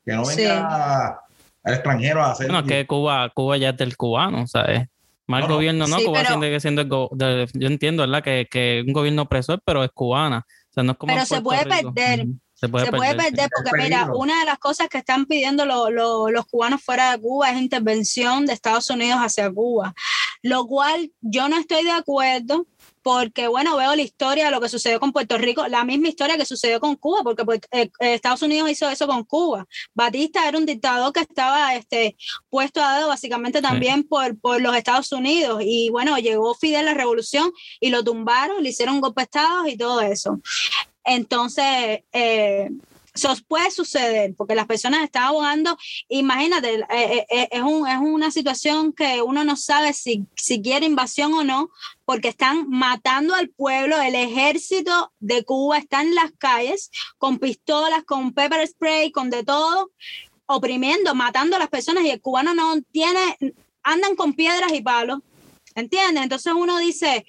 que no venga al extranjero a hacer... Bueno, que Cuba, Cuba ya es del cubano, ¿sabes? Mal gobierno, ¿no? Cuba sigue siendo yo entiendo, ¿verdad? Que, que un gobierno opresor, pero es cubana. O sea, no es como pero se puede perder. Se puede, perder. porque, mira, una de las cosas que están pidiendo los cubanos fuera de Cuba es intervención de Estados Unidos hacia Cuba, lo cual yo no estoy de acuerdo porque bueno, veo la historia de lo que sucedió con Puerto Rico, la misma historia que sucedió con Cuba, porque pues, eh, eh, Estados Unidos hizo eso con Cuba. Batista era un dictador que estaba este, puesto a dedo básicamente también por, por los Estados Unidos y bueno, llegó Fidel la revolución y lo tumbaron, le hicieron golpe y todo eso. Entonces, eh, eso puede suceder porque las personas están abogando. Imagínate, eh, eh, eh, es, un, es, una situación que uno no sabe si, si quiere invasión o no, porque están matando al pueblo. El ejército de Cuba está en las calles con pistolas, con pepper spray, con de todo, oprimiendo, matando a las personas y el cubano no tiene, andan con piedras y palos. ¿Entiendes? Entonces uno dice,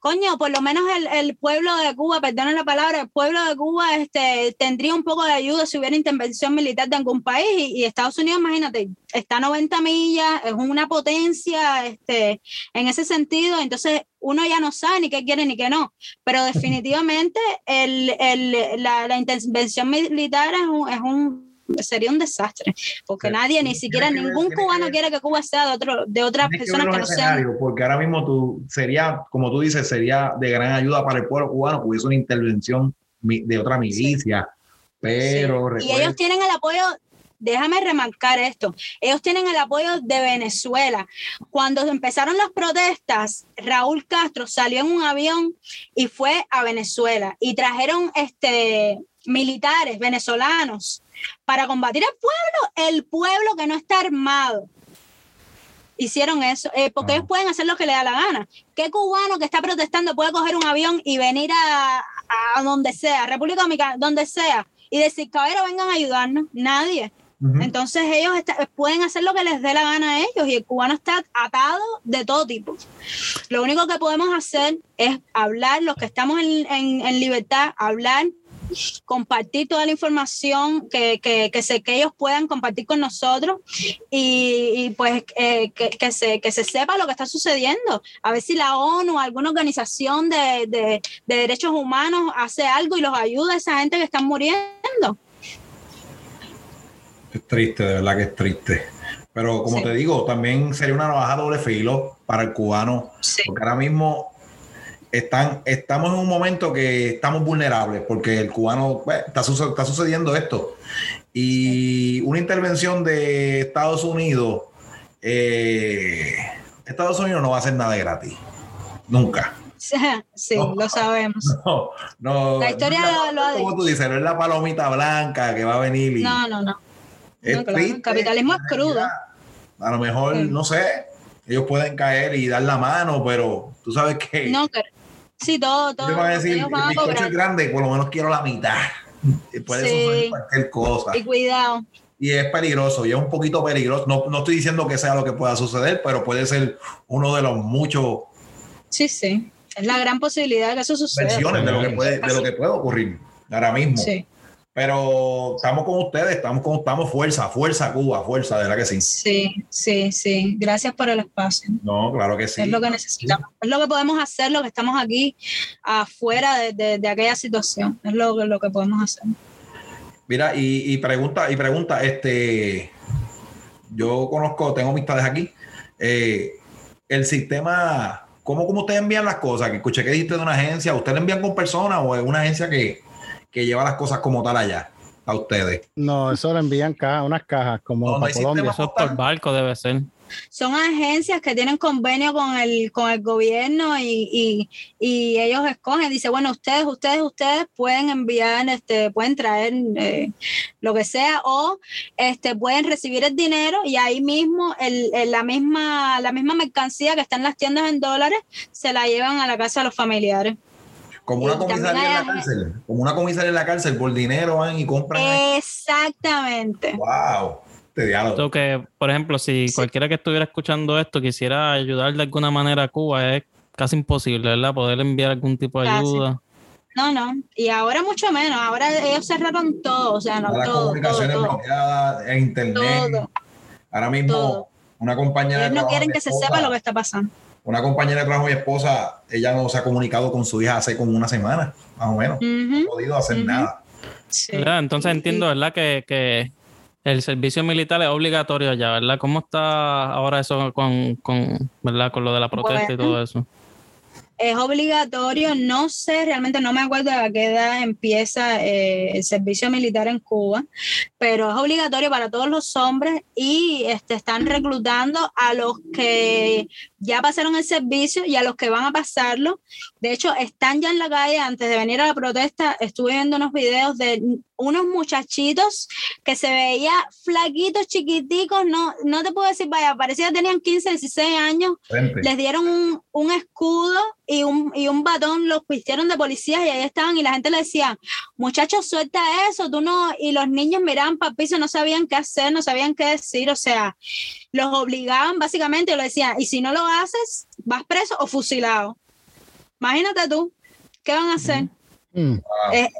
coño, por lo menos el, pueblo de Cuba, perdonen la palabra, el pueblo de Cuba este, tendría un poco de ayuda si hubiera intervención militar de algún país. Y, Estados Unidos, imagínate, está a 90 millas, es una potencia este, en ese sentido, entonces uno ya no sabe ni qué quiere ni qué no, pero definitivamente el, la, la, intervención militar es un, es un sería un desastre, porque nadie, ni siquiera ningún cubano quiere que Cuba sea de, otro, de otras personas que, no sean. Porque ahora mismo tú sería, como tú dices, sería de gran ayuda para el pueblo cubano que hubiese una intervención de otra milicia. Pero y ellos tienen el apoyo déjame remarcar esto, ellos tienen el apoyo de Venezuela. Cuando empezaron las protestas, Raúl Castro salió en un avión y fue a Venezuela y trajeron este, militares venezolanos para combatir al pueblo, el pueblo que no está armado. Hicieron eso, eh, porque ellos pueden hacer lo que les da la gana. ¿Qué cubano que está protestando puede coger un avión y venir a, donde sea, República Dominicana, donde sea, y decir, caballero, vengan a ayudarnos? Nadie. Entonces ellos pueden hacer lo que les dé la gana a ellos y el cubano está atado de todo tipo. Lo único que podemos hacer es hablar, los que estamos en, en libertad, hablar compartir toda la información que, que, que, se, que ellos puedan compartir con nosotros y, pues eh, que, que, se, que se sepa lo que está sucediendo. A ver si la ONU alguna organización de, de, de derechos humanos hace algo y los ayuda a esa gente que están muriendo. Es triste, de verdad que es triste. Pero como te digo, también sería una navaja doble filo para el cubano, porque ahora mismo están, estamos en un momento que estamos vulnerables porque el cubano pues, está, está sucediendo esto. Y una intervención de Estados Unidos, eh, Estados Unidos no va a hacer nada de gratis. Nunca. Sí, lo sabemos. No, La historia lo, ha Como tú dices, no es la palomita blanca que va a venir. no, no, no. el capitalismo es crudo. A lo mejor, no sé, ellos pueden caer y dar la mano, pero tú sabes que. No, Sí, todo, todo. Te a decir, mi coche es grande, por lo menos quiero la mitad. Puede suceder cualquier cosa. Y cuidado. Y es peligroso, y es un poquito peligroso. No, no estoy diciendo que sea lo que pueda suceder, pero puede ser uno de los muchos. Sí, sí. Es la gran posibilidad que eso suceda. Versiones de lo que puede, de lo que puede ocurrir ahora mismo. Sí. Pero estamos con ustedes, estamos con estamos fuerza, fuerza Cuba, fuerza, de verdad que sí. Sí, sí, sí. Gracias por el espacio. No, claro que sí. Es lo que necesitamos. Es lo que podemos hacer, lo que estamos aquí afuera de, de, aquella situación. Es lo, lo que podemos hacer. Mira, y, pregunta, y pregunta, este, yo conozco, tengo amistades aquí. Eh, el sistema, ¿cómo, ¿cómo ustedes envían las cosas? Que escuché que dijiste de una agencia, ¿ustedes envían con personas o es una agencia que, que lleva las cosas como tal allá a ustedes. No, eso lo envían cajas, unas cajas como no, Colombia. Eso por barco debe ser. Son agencias que tienen convenio con el, con el gobierno y, ellos escogen, dice, bueno, ustedes, ustedes, ustedes pueden enviar, este, pueden traer eh, lo que sea o este, pueden recibir el dinero y ahí mismo el, la, misma, la misma mercancía que está en las tiendas en dólares se la llevan a la casa de los familiares. Como una comisaría en la cárcel. Como una comisaría en la cárcel, por dinero van y compran. Exactamente. Wow. Este que, por ejemplo, si cualquiera que estuviera escuchando esto quisiera ayudar de alguna manera a Cuba, es casi imposible, ¿verdad? Poder enviar algún tipo de ayuda. no, no. Y ahora mucho menos. Ahora ellos cerraron todo, o sea, no Las todo. comunicaciones todo, bloqueadas, en internet. Todo. Ahora mismo, Todo. una compañera Ellos de no quieren que se sepa lo que está pasando. Una compañera de trabajo mi esposa, ella no se ha comunicado con su hija hace como una semana, más o menos. No ha podido hacer nada. Entonces entiendo, ¿verdad? Que, que el servicio militar es obligatorio ya, ¿verdad? ¿Cómo está ahora eso con, con, ¿verdad? con lo de la protesta y todo eso? Es obligatorio, no sé, realmente no me acuerdo a qué edad empieza eh, el servicio militar en Cuba, pero es obligatorio para todos los hombres y este, están reclutando a los que ya pasaron el servicio y a los que van a pasarlo. De hecho, están ya en la calle antes de venir a la protesta. Estuve viendo unos videos de unos muchachitos que se veía flaquitos, chiquiticos, no, no te puedo decir, vaya, parecía que tenían 15, 16 años, Frente. les dieron un, un escudo y un, y un batón, los vistieron de policías y ahí estaban y la gente le decía, muchachos, suelta eso, tú no, y los niños miraban para el piso, no sabían qué hacer, no sabían qué decir, o sea, los obligaban básicamente y le decían, y si no lo haces, vas preso o fusilado. Imagínate tú, ¿qué van a hacer? Mm. Eh,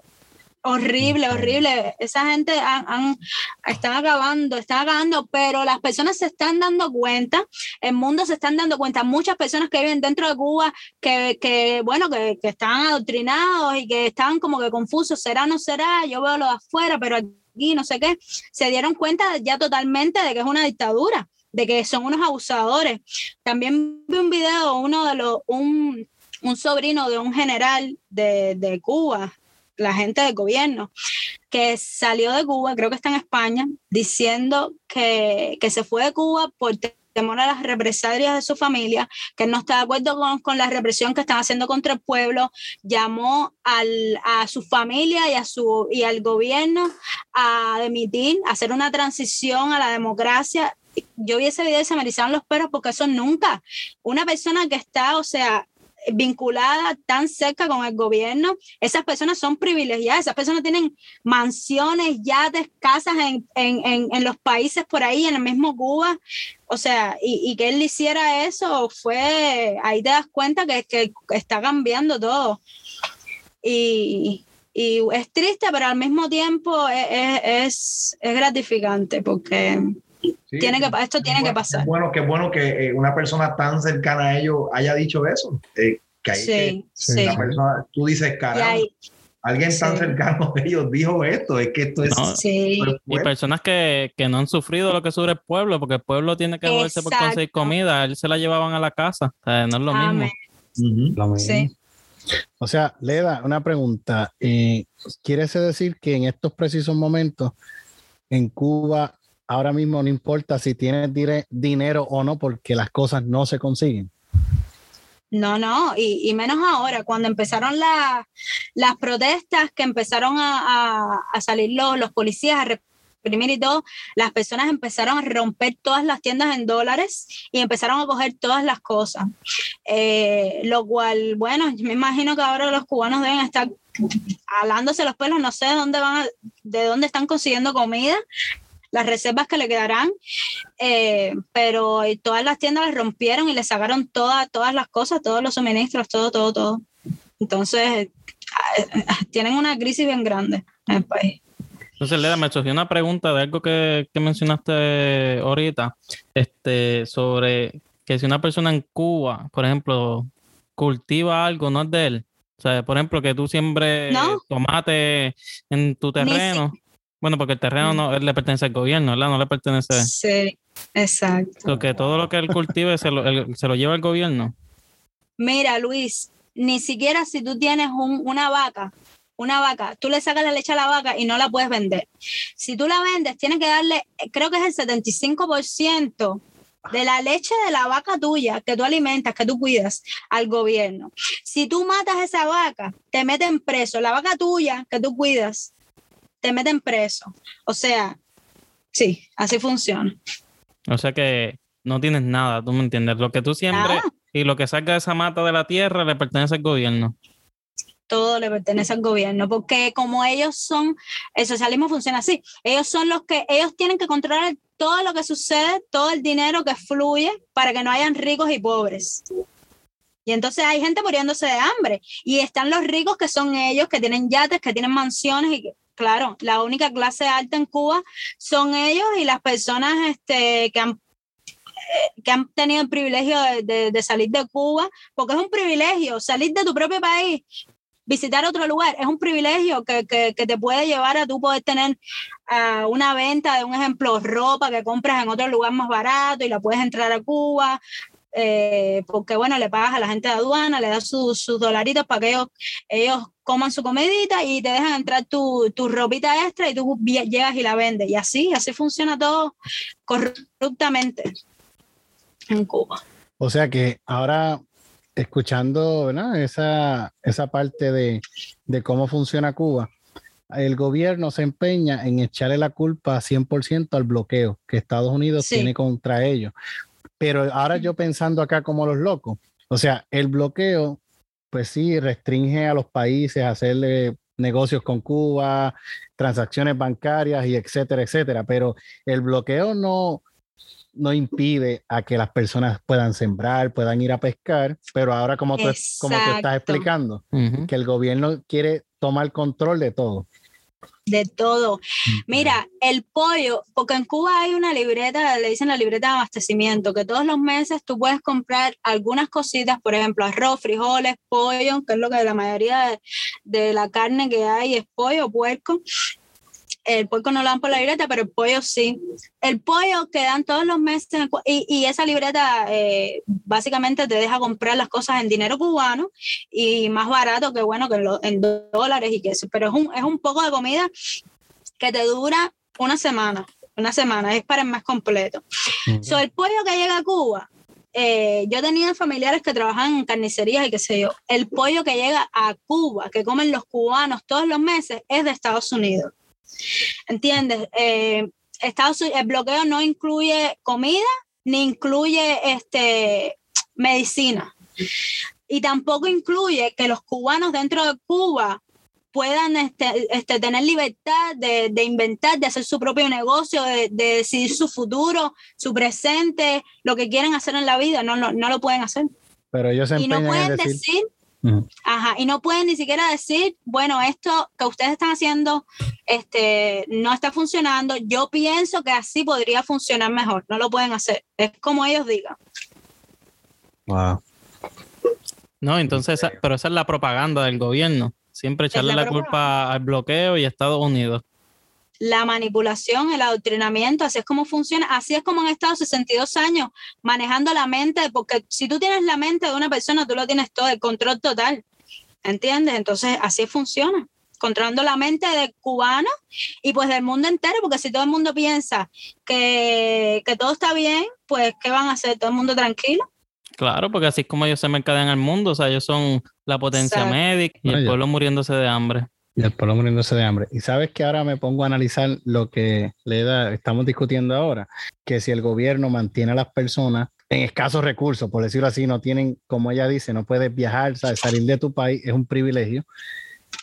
horrible, horrible. Esa gente han, han- están acabando, están acabando, pero las personas se están dando cuenta, el mundo se están dando cuenta, muchas personas que viven dentro de Cuba, que, que bueno, que, que están adoctrinados y que están como que confusos, será, no será, yo veo lo de afuera, pero aquí no sé qué, se dieron cuenta ya totalmente de que es una dictadura, de que son unos abusadores. También vi un video, uno de los, un, un sobrino de un general de, de Cuba, la gente del gobierno, que salió de Cuba, creo que está en España, diciendo que, que se fue de Cuba por te- temor a las represalias de su familia, que no está de acuerdo con, con la represión que están haciendo contra el pueblo, llamó al, a su familia y, a su, y al gobierno a demitir, hacer una transición a la democracia. Yo vi ese video y se me los perros porque eso nunca, una persona que está, o sea, vinculada tan cerca con el gobierno, esas personas son privilegiadas, esas personas tienen mansiones, yates, casas en, en, en, en los países por ahí, en el mismo Cuba, o sea, y, y que él hiciera eso fue, ahí te das cuenta que, que está cambiando todo. Y, y es triste, pero al mismo tiempo es, es, es, gratificante porque Sí, tiene que, esto tiene que bueno- pasar. Qué bueno, qué bueno que eh, una persona tan cercana a ellos haya dicho eso. eh, que hay que- Sí, una persona, tú dices, caramba, alguien tan sí. cercano a ellos dijo esto. Es que esto es. No, Y personas que, que no han sufrido lo que sufre el pueblo, porque el pueblo tiene que joderse por conseguir comida, él se la llevaban a la casa, o sea, no es lo mismo. Ujú. Lo mismo. O sea, Leda, una pregunta. Eh, ¿Quiere decir que en estos precisos momentos en Cuba ahora mismo no importa si tienes dinero o no porque las cosas no se consiguen? No, no, y, menos ahora, cuando empezaron la- las protestas, que empezaron a, salir los, policías a reprimir y todo, las personas empezaron a romper todas las tiendas en dólares y empezaron a coger todas las cosas. Eh, lo cual, bueno, me imagino que ahora los cubanos deben estar alándose los pelos, no sé de dónde van, de dónde están consiguiendo comida, las reservas que le quedarán, eh, pero todas las tiendas las rompieron y le sacaron todas, todas las cosas, todos los suministros, todo, todo, todo. Entonces, ah, tienen una crisis bien grande en el país. Entonces, Leda, me surgió una pregunta de algo que, que mencionaste ahorita, este, sobre que si una persona en Cuba, por ejemplo, cultiva algo, no es de él. O sea, por ejemplo, que tú siembres No. tomate en tu Ni terreno. Bueno, porque el terreno no le pertenece al gobierno, ¿verdad? No le pertenece. Sí, exacto. So, que todo lo que él cultive se lo, se lo lleva el gobierno. Mira, Luis, ni siquiera si tú tienes un- una vaca, una vaca, tú le sacas la leche a la vaca y no la puedes vender. Si tú la vendes, tienes que darle, creo que es el 75% de la leche de la vaca tuya que tú alimentas, que tú cuidas al gobierno. Si tú matas esa vaca, te meten preso. La vaca tuya que tú cuidas, te meten preso. O sea, sí, así funciona. O sea que no tienes nada, tú me entiendes. Lo que tú siembres Nada. y lo que salga de esa mata de la tierra le pertenece al gobierno. todo le pertenece al gobierno, porque como ellos son, el socialismo funciona así, ellos son los que, ellos tienen que controlar todo lo que sucede, todo el dinero que fluye para que no hayan ricos y pobres. Y entonces hay gente muriéndose de hambre. Y están los ricos que son ellos, que tienen yates, que tienen mansiones y claro, la única clase alta en Cuba son ellos y las personas este, que han eh, que han tenido el privilegio de, salir de Cuba, porque es un privilegio salir de tu propio país, visitar otro lugar, es un privilegio que, te puede llevar a tú poder tener una venta de un ejemplo, ropa que compras en otro lugar más barato y la puedes entrar a Cuba, eh, porque bueno, le pagas a la gente de aduana, le das sus, dolaritos para que ellos, coman su comidita y te dejan entrar tu, tu ropita extra y tú llegas y la vendes. Y así, así funciona todo corruptamente en Cuba. O sea que ahora, escuchando Esa, esa parte de, cómo funciona Cuba, el gobierno se empeña en echarle la culpa 100% al bloqueo que Estados Unidos tiene contra ellos. Pero ahora yo pensando acá como los locos, o sea, el bloqueo, pues sí, restringe a los países a hacerle negocios con Cuba, transacciones bancarias y etcétera, etcétera. Pero el bloqueo no, no impide a que las personas puedan sembrar, puedan ir a pescar, pero ahora como tú, como tú estás explicando, que el gobierno quiere tomar control de todo de todo. Mira, el pollo, porque en Cuba hay una libreta, le dicen la libreta de abastecimiento, que todos los meses tú puedes comprar algunas cositas, por ejemplo, arroz, frijoles, pollo, que es lo que la mayoría de, la carne que hay es pollo, puerco, el puerco no lo dan por la libreta, pero el pollo sí. El pollo que dan todos los meses y, esa libreta eh, básicamente te deja comprar las cosas en dinero cubano y más barato que bueno que en, dólares y que eso. Pero es un, es un poco de comida que te dura una semana. Una semana, es para el mes completo. el pollo que llega a Cuba, eh, yo tenía familiares que trabajan en carnicerías y qué sé yo. El pollo que llega a Cuba, que comen los cubanos todos los meses, es de Estados Unidos. ¿Entiendes? Eh, Estados el bloqueo no incluye comida ni incluye este, medicina. Y tampoco incluye que los cubanos dentro de Cuba puedan este, este, tener libertad de, inventar, de hacer su propio negocio, de, decidir su futuro, su presente, lo que quieren hacer en la vida. No, no, no lo pueden hacer. Pero ellos y no pueden decir Ajá, y no pueden ni siquiera decir, bueno, esto que ustedes están haciendo este, no está funcionando, yo pienso que así podría funcionar mejor, no lo pueden hacer, es como ellos digan. Wow. No, entonces, pero esa es la propaganda del gobierno, siempre echarle la culpa al bloqueo y a Estados Unidos la manipulación, el adoctrinamiento, así es como funciona, así es como han estado 62 años manejando la mente, porque si tú tienes la mente de una persona, tú lo tienes todo, el control total, ¿entiendes? Entonces, así funciona, controlando la mente de cubanos y pues del mundo entero, porque si todo el mundo piensa que, todo está bien, pues ¿qué van a hacer? ¿Todo el mundo tranquilo? Claro, porque así es como ellos se mercadean al mundo, o sea, ellos son la potencia médica y el pueblo muriéndose de hambre. Y el pueblo muriéndose de hambre. Y sabes que ahora me pongo a analizar lo que le da, estamos discutiendo ahora, que si el gobierno mantiene a las personas en escasos recursos, por decirlo así, no tienen, como ella dice, no puedes viajar, salir de tu país es un privilegio.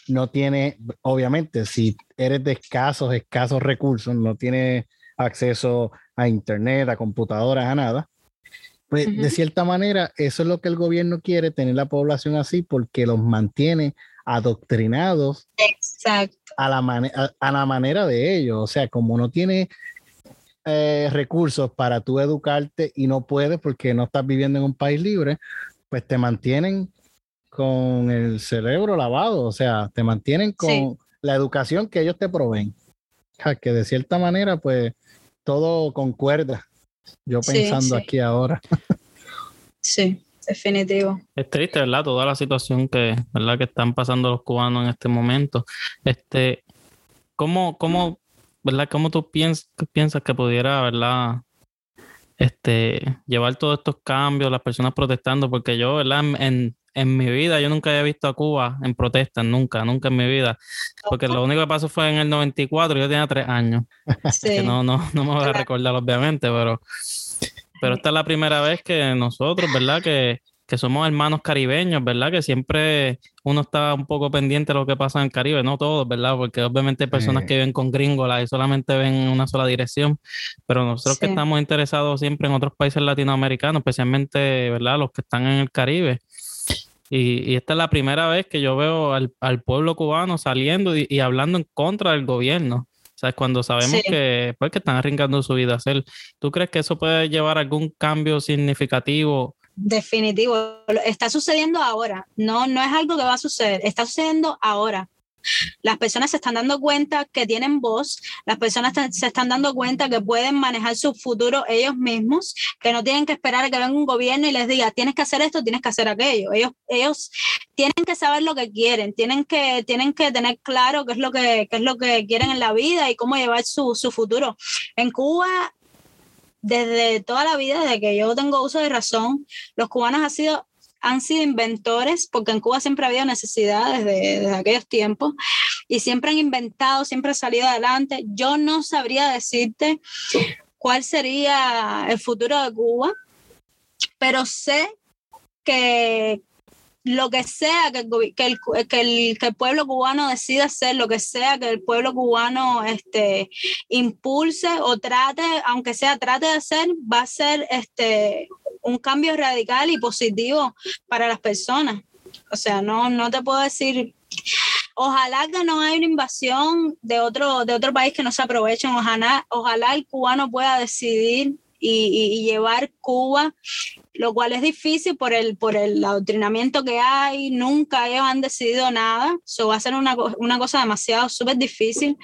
No tiene, obviamente, si eres de escasos, escasos recursos, no tienes acceso a internet, a computadoras, a nada. Pues de cierta manera, eso es lo que el gobierno quiere, tener la población así, porque los mantiene adoctrinados A, la a, la manera de ellos. O sea, como no tiene eh, recursos para tú educarte y no puedes porque no estás viviendo en un país libre, pues te mantienen con el cerebro lavado, o sea, te mantienen con la educación que ellos te proveen. que de cierta manera, pues todo concuerda. Yo pensando aquí ahora. Sí definitivo. Es triste, ¿verdad? Toda la situación que, ¿verdad? que están pasando los cubanos en este momento. Este, ¿cómo, cómo, ¿verdad? ¿Cómo tú piensas, piensas que pudiera, ¿verdad? Este, llevar todos estos cambios, las personas protestando, porque yo, ¿verdad? En, en mi vida, yo nunca había visto a Cuba en protestas, nunca, nunca en mi vida. Porque lo único que pasó fue en el 94, yo tenía tres años. Sí. no, no, no me voy a recordar, obviamente, pero pero esta es la primera vez que nosotros, ¿verdad? Que, somos hermanos caribeños, ¿verdad? Que siempre uno está un poco pendiente de lo que pasa en el Caribe, no todos, ¿verdad? Porque obviamente hay personas que viven con gringolas y solamente ven una sola dirección, pero nosotros que estamos interesados siempre en otros países latinoamericanos, especialmente, ¿verdad? Los que están en el Caribe, Y, esta es la primera vez que yo veo al, pueblo cubano saliendo y, hablando en contra del gobierno. O sea, cuando sabemos que, pues, que están arriesgando su vida a hacer. ¿Tú crees que eso puede llevar a algún cambio significativo? Definitivo. Está sucediendo ahora. No, no es algo que va a suceder. Está sucediendo ahora. Las personas se están dando cuenta que tienen voz, las personas se están dando cuenta que pueden manejar su futuro ellos mismos, que no tienen que esperar a que venga un gobierno y les diga, tienes que hacer esto, tienes que hacer aquello. Ellos, ellos tienen que saber lo que quieren, tienen que, tienen que tener claro qué es lo que, es lo que quieren en la vida y cómo llevar su, su futuro. En Cuba desde toda la vida, desde que yo tengo uso de razón, los cubanos han sido han sido inventores, porque en Cuba siempre ha habido necesidades desde, aquellos tiempos, y siempre han inventado, siempre han salido adelante. Yo no sabría decirte cuál sería el futuro de Cuba, pero sé que lo que sea que, el, que, el, pueblo cubano decida hacer, lo que sea que el pueblo cubano este, impulse o trate, aunque sea trate de hacer, va a ser este, un cambio radical y positivo para las personas. O sea, no, no te puedo decir, ojalá que no haya una invasión de otro, de otro país que no se aprovechen, ojalá, ojalá el cubano pueda decidir y, llevar Cuba, lo cual es difícil por el, por el adoctrinamiento que hay, nunca ellos han decidido nada, eso va a ser una, una cosa demasiado súper difícil,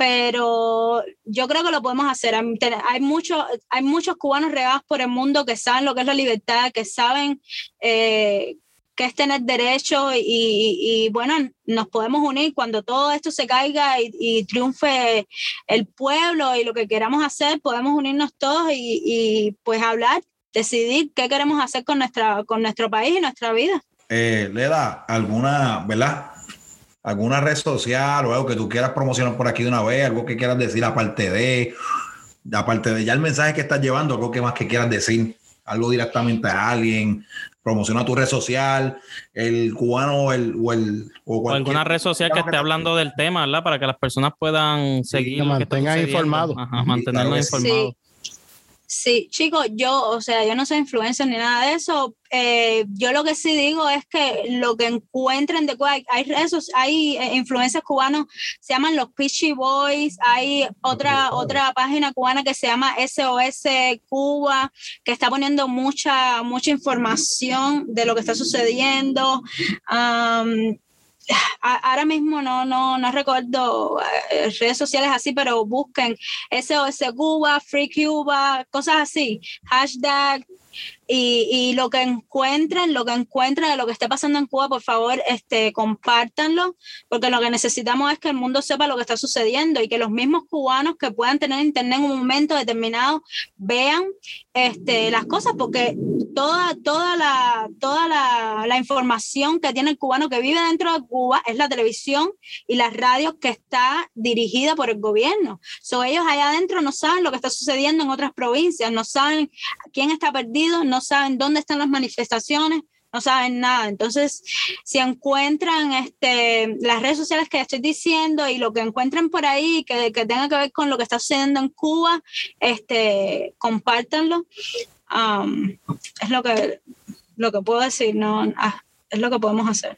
pero yo creo que lo podemos hacer. Hay, mucho, hay muchos cubanos regados por el mundo que saben lo que es la libertad, que saben eh, qué es tener derecho y, bueno, nos podemos unir cuando todo esto se caiga y, triunfe el pueblo y lo que queramos hacer, podemos unirnos todos y, pues hablar, decidir qué queremos hacer con, nuestra, con nuestro país y nuestra vida. Eh, Leda, alguna, ¿verdad? Alguna red social o algo que tú quieras promocionar por aquí de una vez, algo que quieras decir aparte de, aparte de ya el mensaje que estás llevando, algo que más que quieras decir, algo directamente a alguien, promociona tu red social, el cubano el, o el... O, alguna red social que esté hablando del tema, ¿verdad? Para que las personas puedan seguir. que mantengan informados. mantenernos informados. Sí, chicos, yo, o sea, yo no soy influencer ni nada de eso. Eh, yo lo que sí digo es que lo que encuentren de Cuba, hay hay eh, influencers cubanos, se llaman los Pitchy Boys, hay otra, otra página cubana que se llama SOS Cuba, que está poniendo mucha, mucha información de lo que está sucediendo ahora mismo no, no, no recuerdo eh, redes sociales así, pero busquen SOS Cuba, Free Cuba, cosas así, hashtag y, lo que encuentren, lo que encuentren de lo que esté pasando en Cuba, por favor, este, compártanlo, porque lo que necesitamos es que el mundo sepa lo que está sucediendo y que los mismos cubanos que puedan tener internet en un momento determinado vean este, las cosas, porque toda, toda, la, toda la, la información que tiene el cubano que vive dentro de Cuba es la televisión y las radios que está dirigida por el gobierno. So, ellos allá adentro no saben lo que está sucediendo en otras provincias, no saben quién está perdido, no saben dónde están las manifestaciones, no saben nada. Entonces, si encuentran este, las redes sociales que estoy diciendo y lo que encuentren por ahí que, que tenga que ver con lo que está sucediendo en Cuba, este, compártanlo. Um, es lo que, lo que puedo decir, no, ah, es lo que podemos hacer.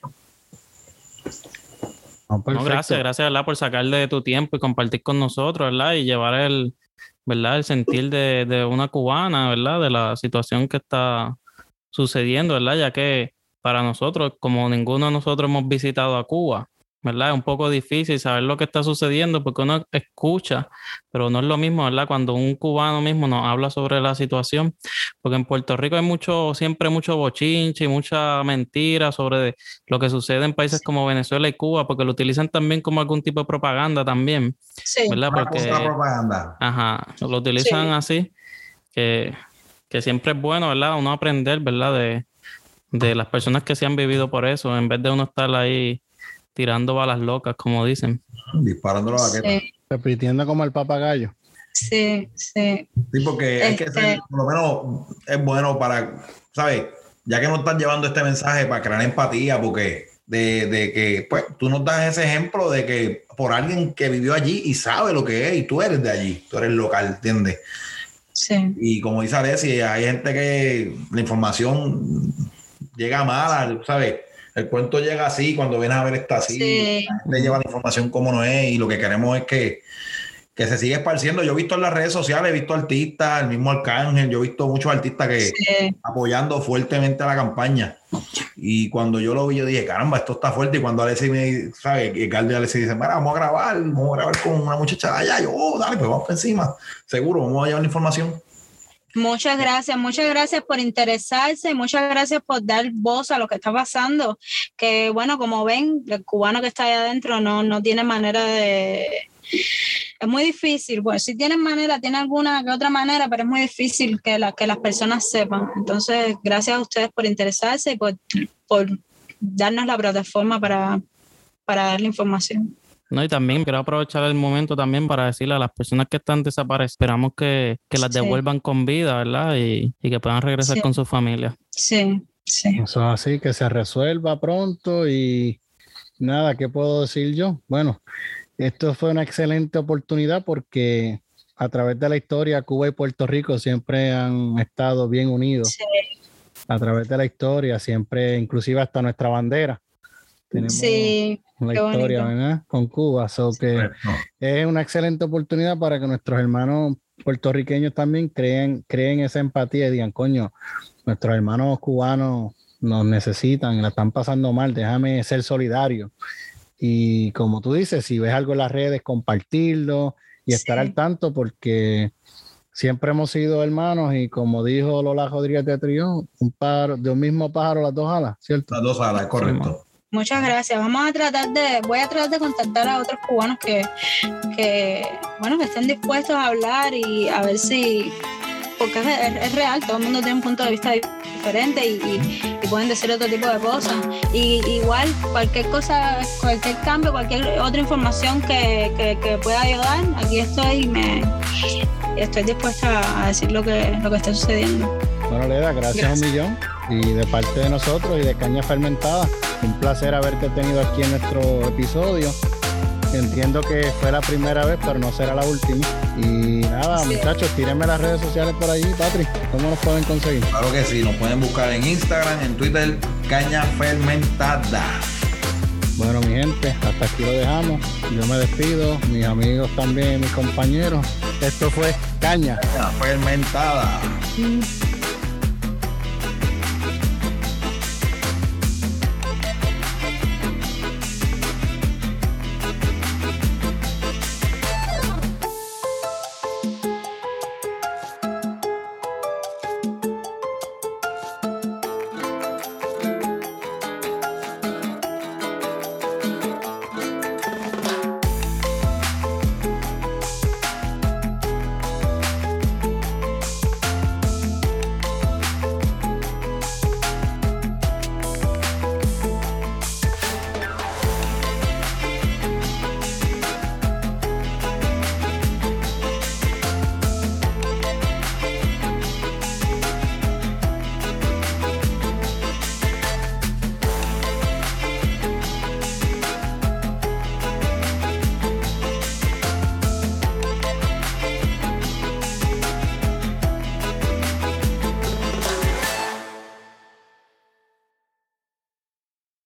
gracias, gracias ¿verdad? por sacarle de tu tiempo y compartir con nosotros, ¿verdad? Y llevar el, ¿verdad? El sentir de, de, una cubana, ¿verdad? De la situación que está sucediendo, ¿verdad? Ya que para nosotros, como ninguno de nosotros hemos visitado a Cuba, ¿verdad? Es un poco difícil saber lo que está sucediendo porque uno escucha, pero no es lo mismo, ¿verdad? Cuando un cubano mismo nos habla sobre la situación, porque en Puerto Rico hay mucho, siempre mucho bochinche y mucha mentira sobre lo que sucede en países como Venezuela y Cuba, porque lo utilizan también como algún tipo de propaganda también, sí. ¿verdad? Porque, propaganda. Ajá, lo utilizan así, que, que siempre es bueno, ¿verdad? Uno aprender, ¿verdad? De, de las personas que se han vivido por eso, en vez de uno estar ahí tirando balas locas, como dicen. Disparando la vaqueta. Repitiendo como el papagayo. Sí, sí. Sí, porque hay que ser, este por lo menos es bueno para, ¿sabes? Ya que nos están llevando este mensaje para crear empatía, porque de, de, que, pues, tú nos das ese ejemplo de que por alguien que vivió allí y sabe lo que es, y tú eres de allí, tú eres local, ¿entiendes? Sí. Y como dice Alessi, hay gente que la información llega mala, ¿sabes? El cuento llega así, cuando vienes a ver está así, Sí. le lleva la información como no es y lo que queremos es que, que se siga esparciendo. Yo he visto en las redes sociales, he visto artistas, el mismo Arcángel, yo he visto muchos artistas que Sí. apoyando fuertemente a la campaña. Y cuando yo lo vi, yo dije, caramba, esto está fuerte. Y cuando Alessi me sabe, que Galdi y Alessi dicen, mira, vamos a grabar, vamos a grabar con una muchacha de allá. Yo, oh, dale, pues vamos por encima. Seguro, vamos a llevar la información. Muchas gracias, muchas gracias por interesarse muchas gracias por dar voz a lo que está pasando. Que bueno, como ven, el cubano que está allá adentro no, no tiene manera de... Es muy difícil, pues si tienen manera, tiene alguna que otra manera, pero es muy difícil que, la, que las personas sepan. Entonces, gracias a ustedes por interesarse y por, por darnos la plataforma para, para dar la información. No, y también quiero aprovechar el momento también para decirle a las personas que están desaparecidas, esperamos que, que las Sí. devuelvan con vida, ¿verdad? Y, y que puedan regresar Sí. con su familia. Sí, sí. Eso es así, que se resuelva pronto y nada, ¿qué puedo decir yo? Bueno, esto fue una excelente oportunidad porque a través de la historia Cuba y Puerto Rico siempre han estado bien unidos. Sí. A través de la historia, siempre, inclusive hasta nuestra bandera. Tenemos Sí, la qué historia, bonito. ¿verdad? Con Cuba. So que es una excelente oportunidad para que nuestros hermanos puertorriqueños también creen, creen esa empatía y digan, coño, nuestros hermanos cubanos nos necesitan, la están pasando mal, déjame ser solidario. Y como tú dices, si ves algo en las redes, compartirlo y estar Sí. al tanto porque siempre hemos sido hermanos y como dijo Lola Rodríguez de Trío, un pájaro, de un mismo pájaro las dos alas, ¿cierto? Las dos alas, correcto. Muchas gracias. Vamos a tratar de, voy a tratar de contactar a otros cubanos que, que bueno, que estén dispuestos a hablar y a ver si, porque es, es- es real, todo el mundo tiene un punto de vista diferente y, y- y pueden decir otro tipo de cosas. Y igual, cualquier cosa, cualquier cambio, cualquier otra información que, que- que pueda ayudar, aquí estoy y me estoy dispuesta a decir lo que, lo que está sucediendo. Bueno, Leda, gracias, Gracias. un millón. Y de parte de nosotros y de Caña Fermentada, un placer haberte tenido aquí en nuestro episodio. Entiendo que fue la primera vez, pero no será la última. Y nada, Sí. muchachos, tírenme las redes sociales por allí, Patri. ¿Cómo nos pueden conseguir? Claro que sí, nos pueden buscar en Instagram, en Twitter, Caña Fermentada. Bueno, mi gente, hasta aquí lo dejamos. Yo me despido, mis amigos también, mis compañeros. Esto fue Caña. Caña Fermentada. Mm.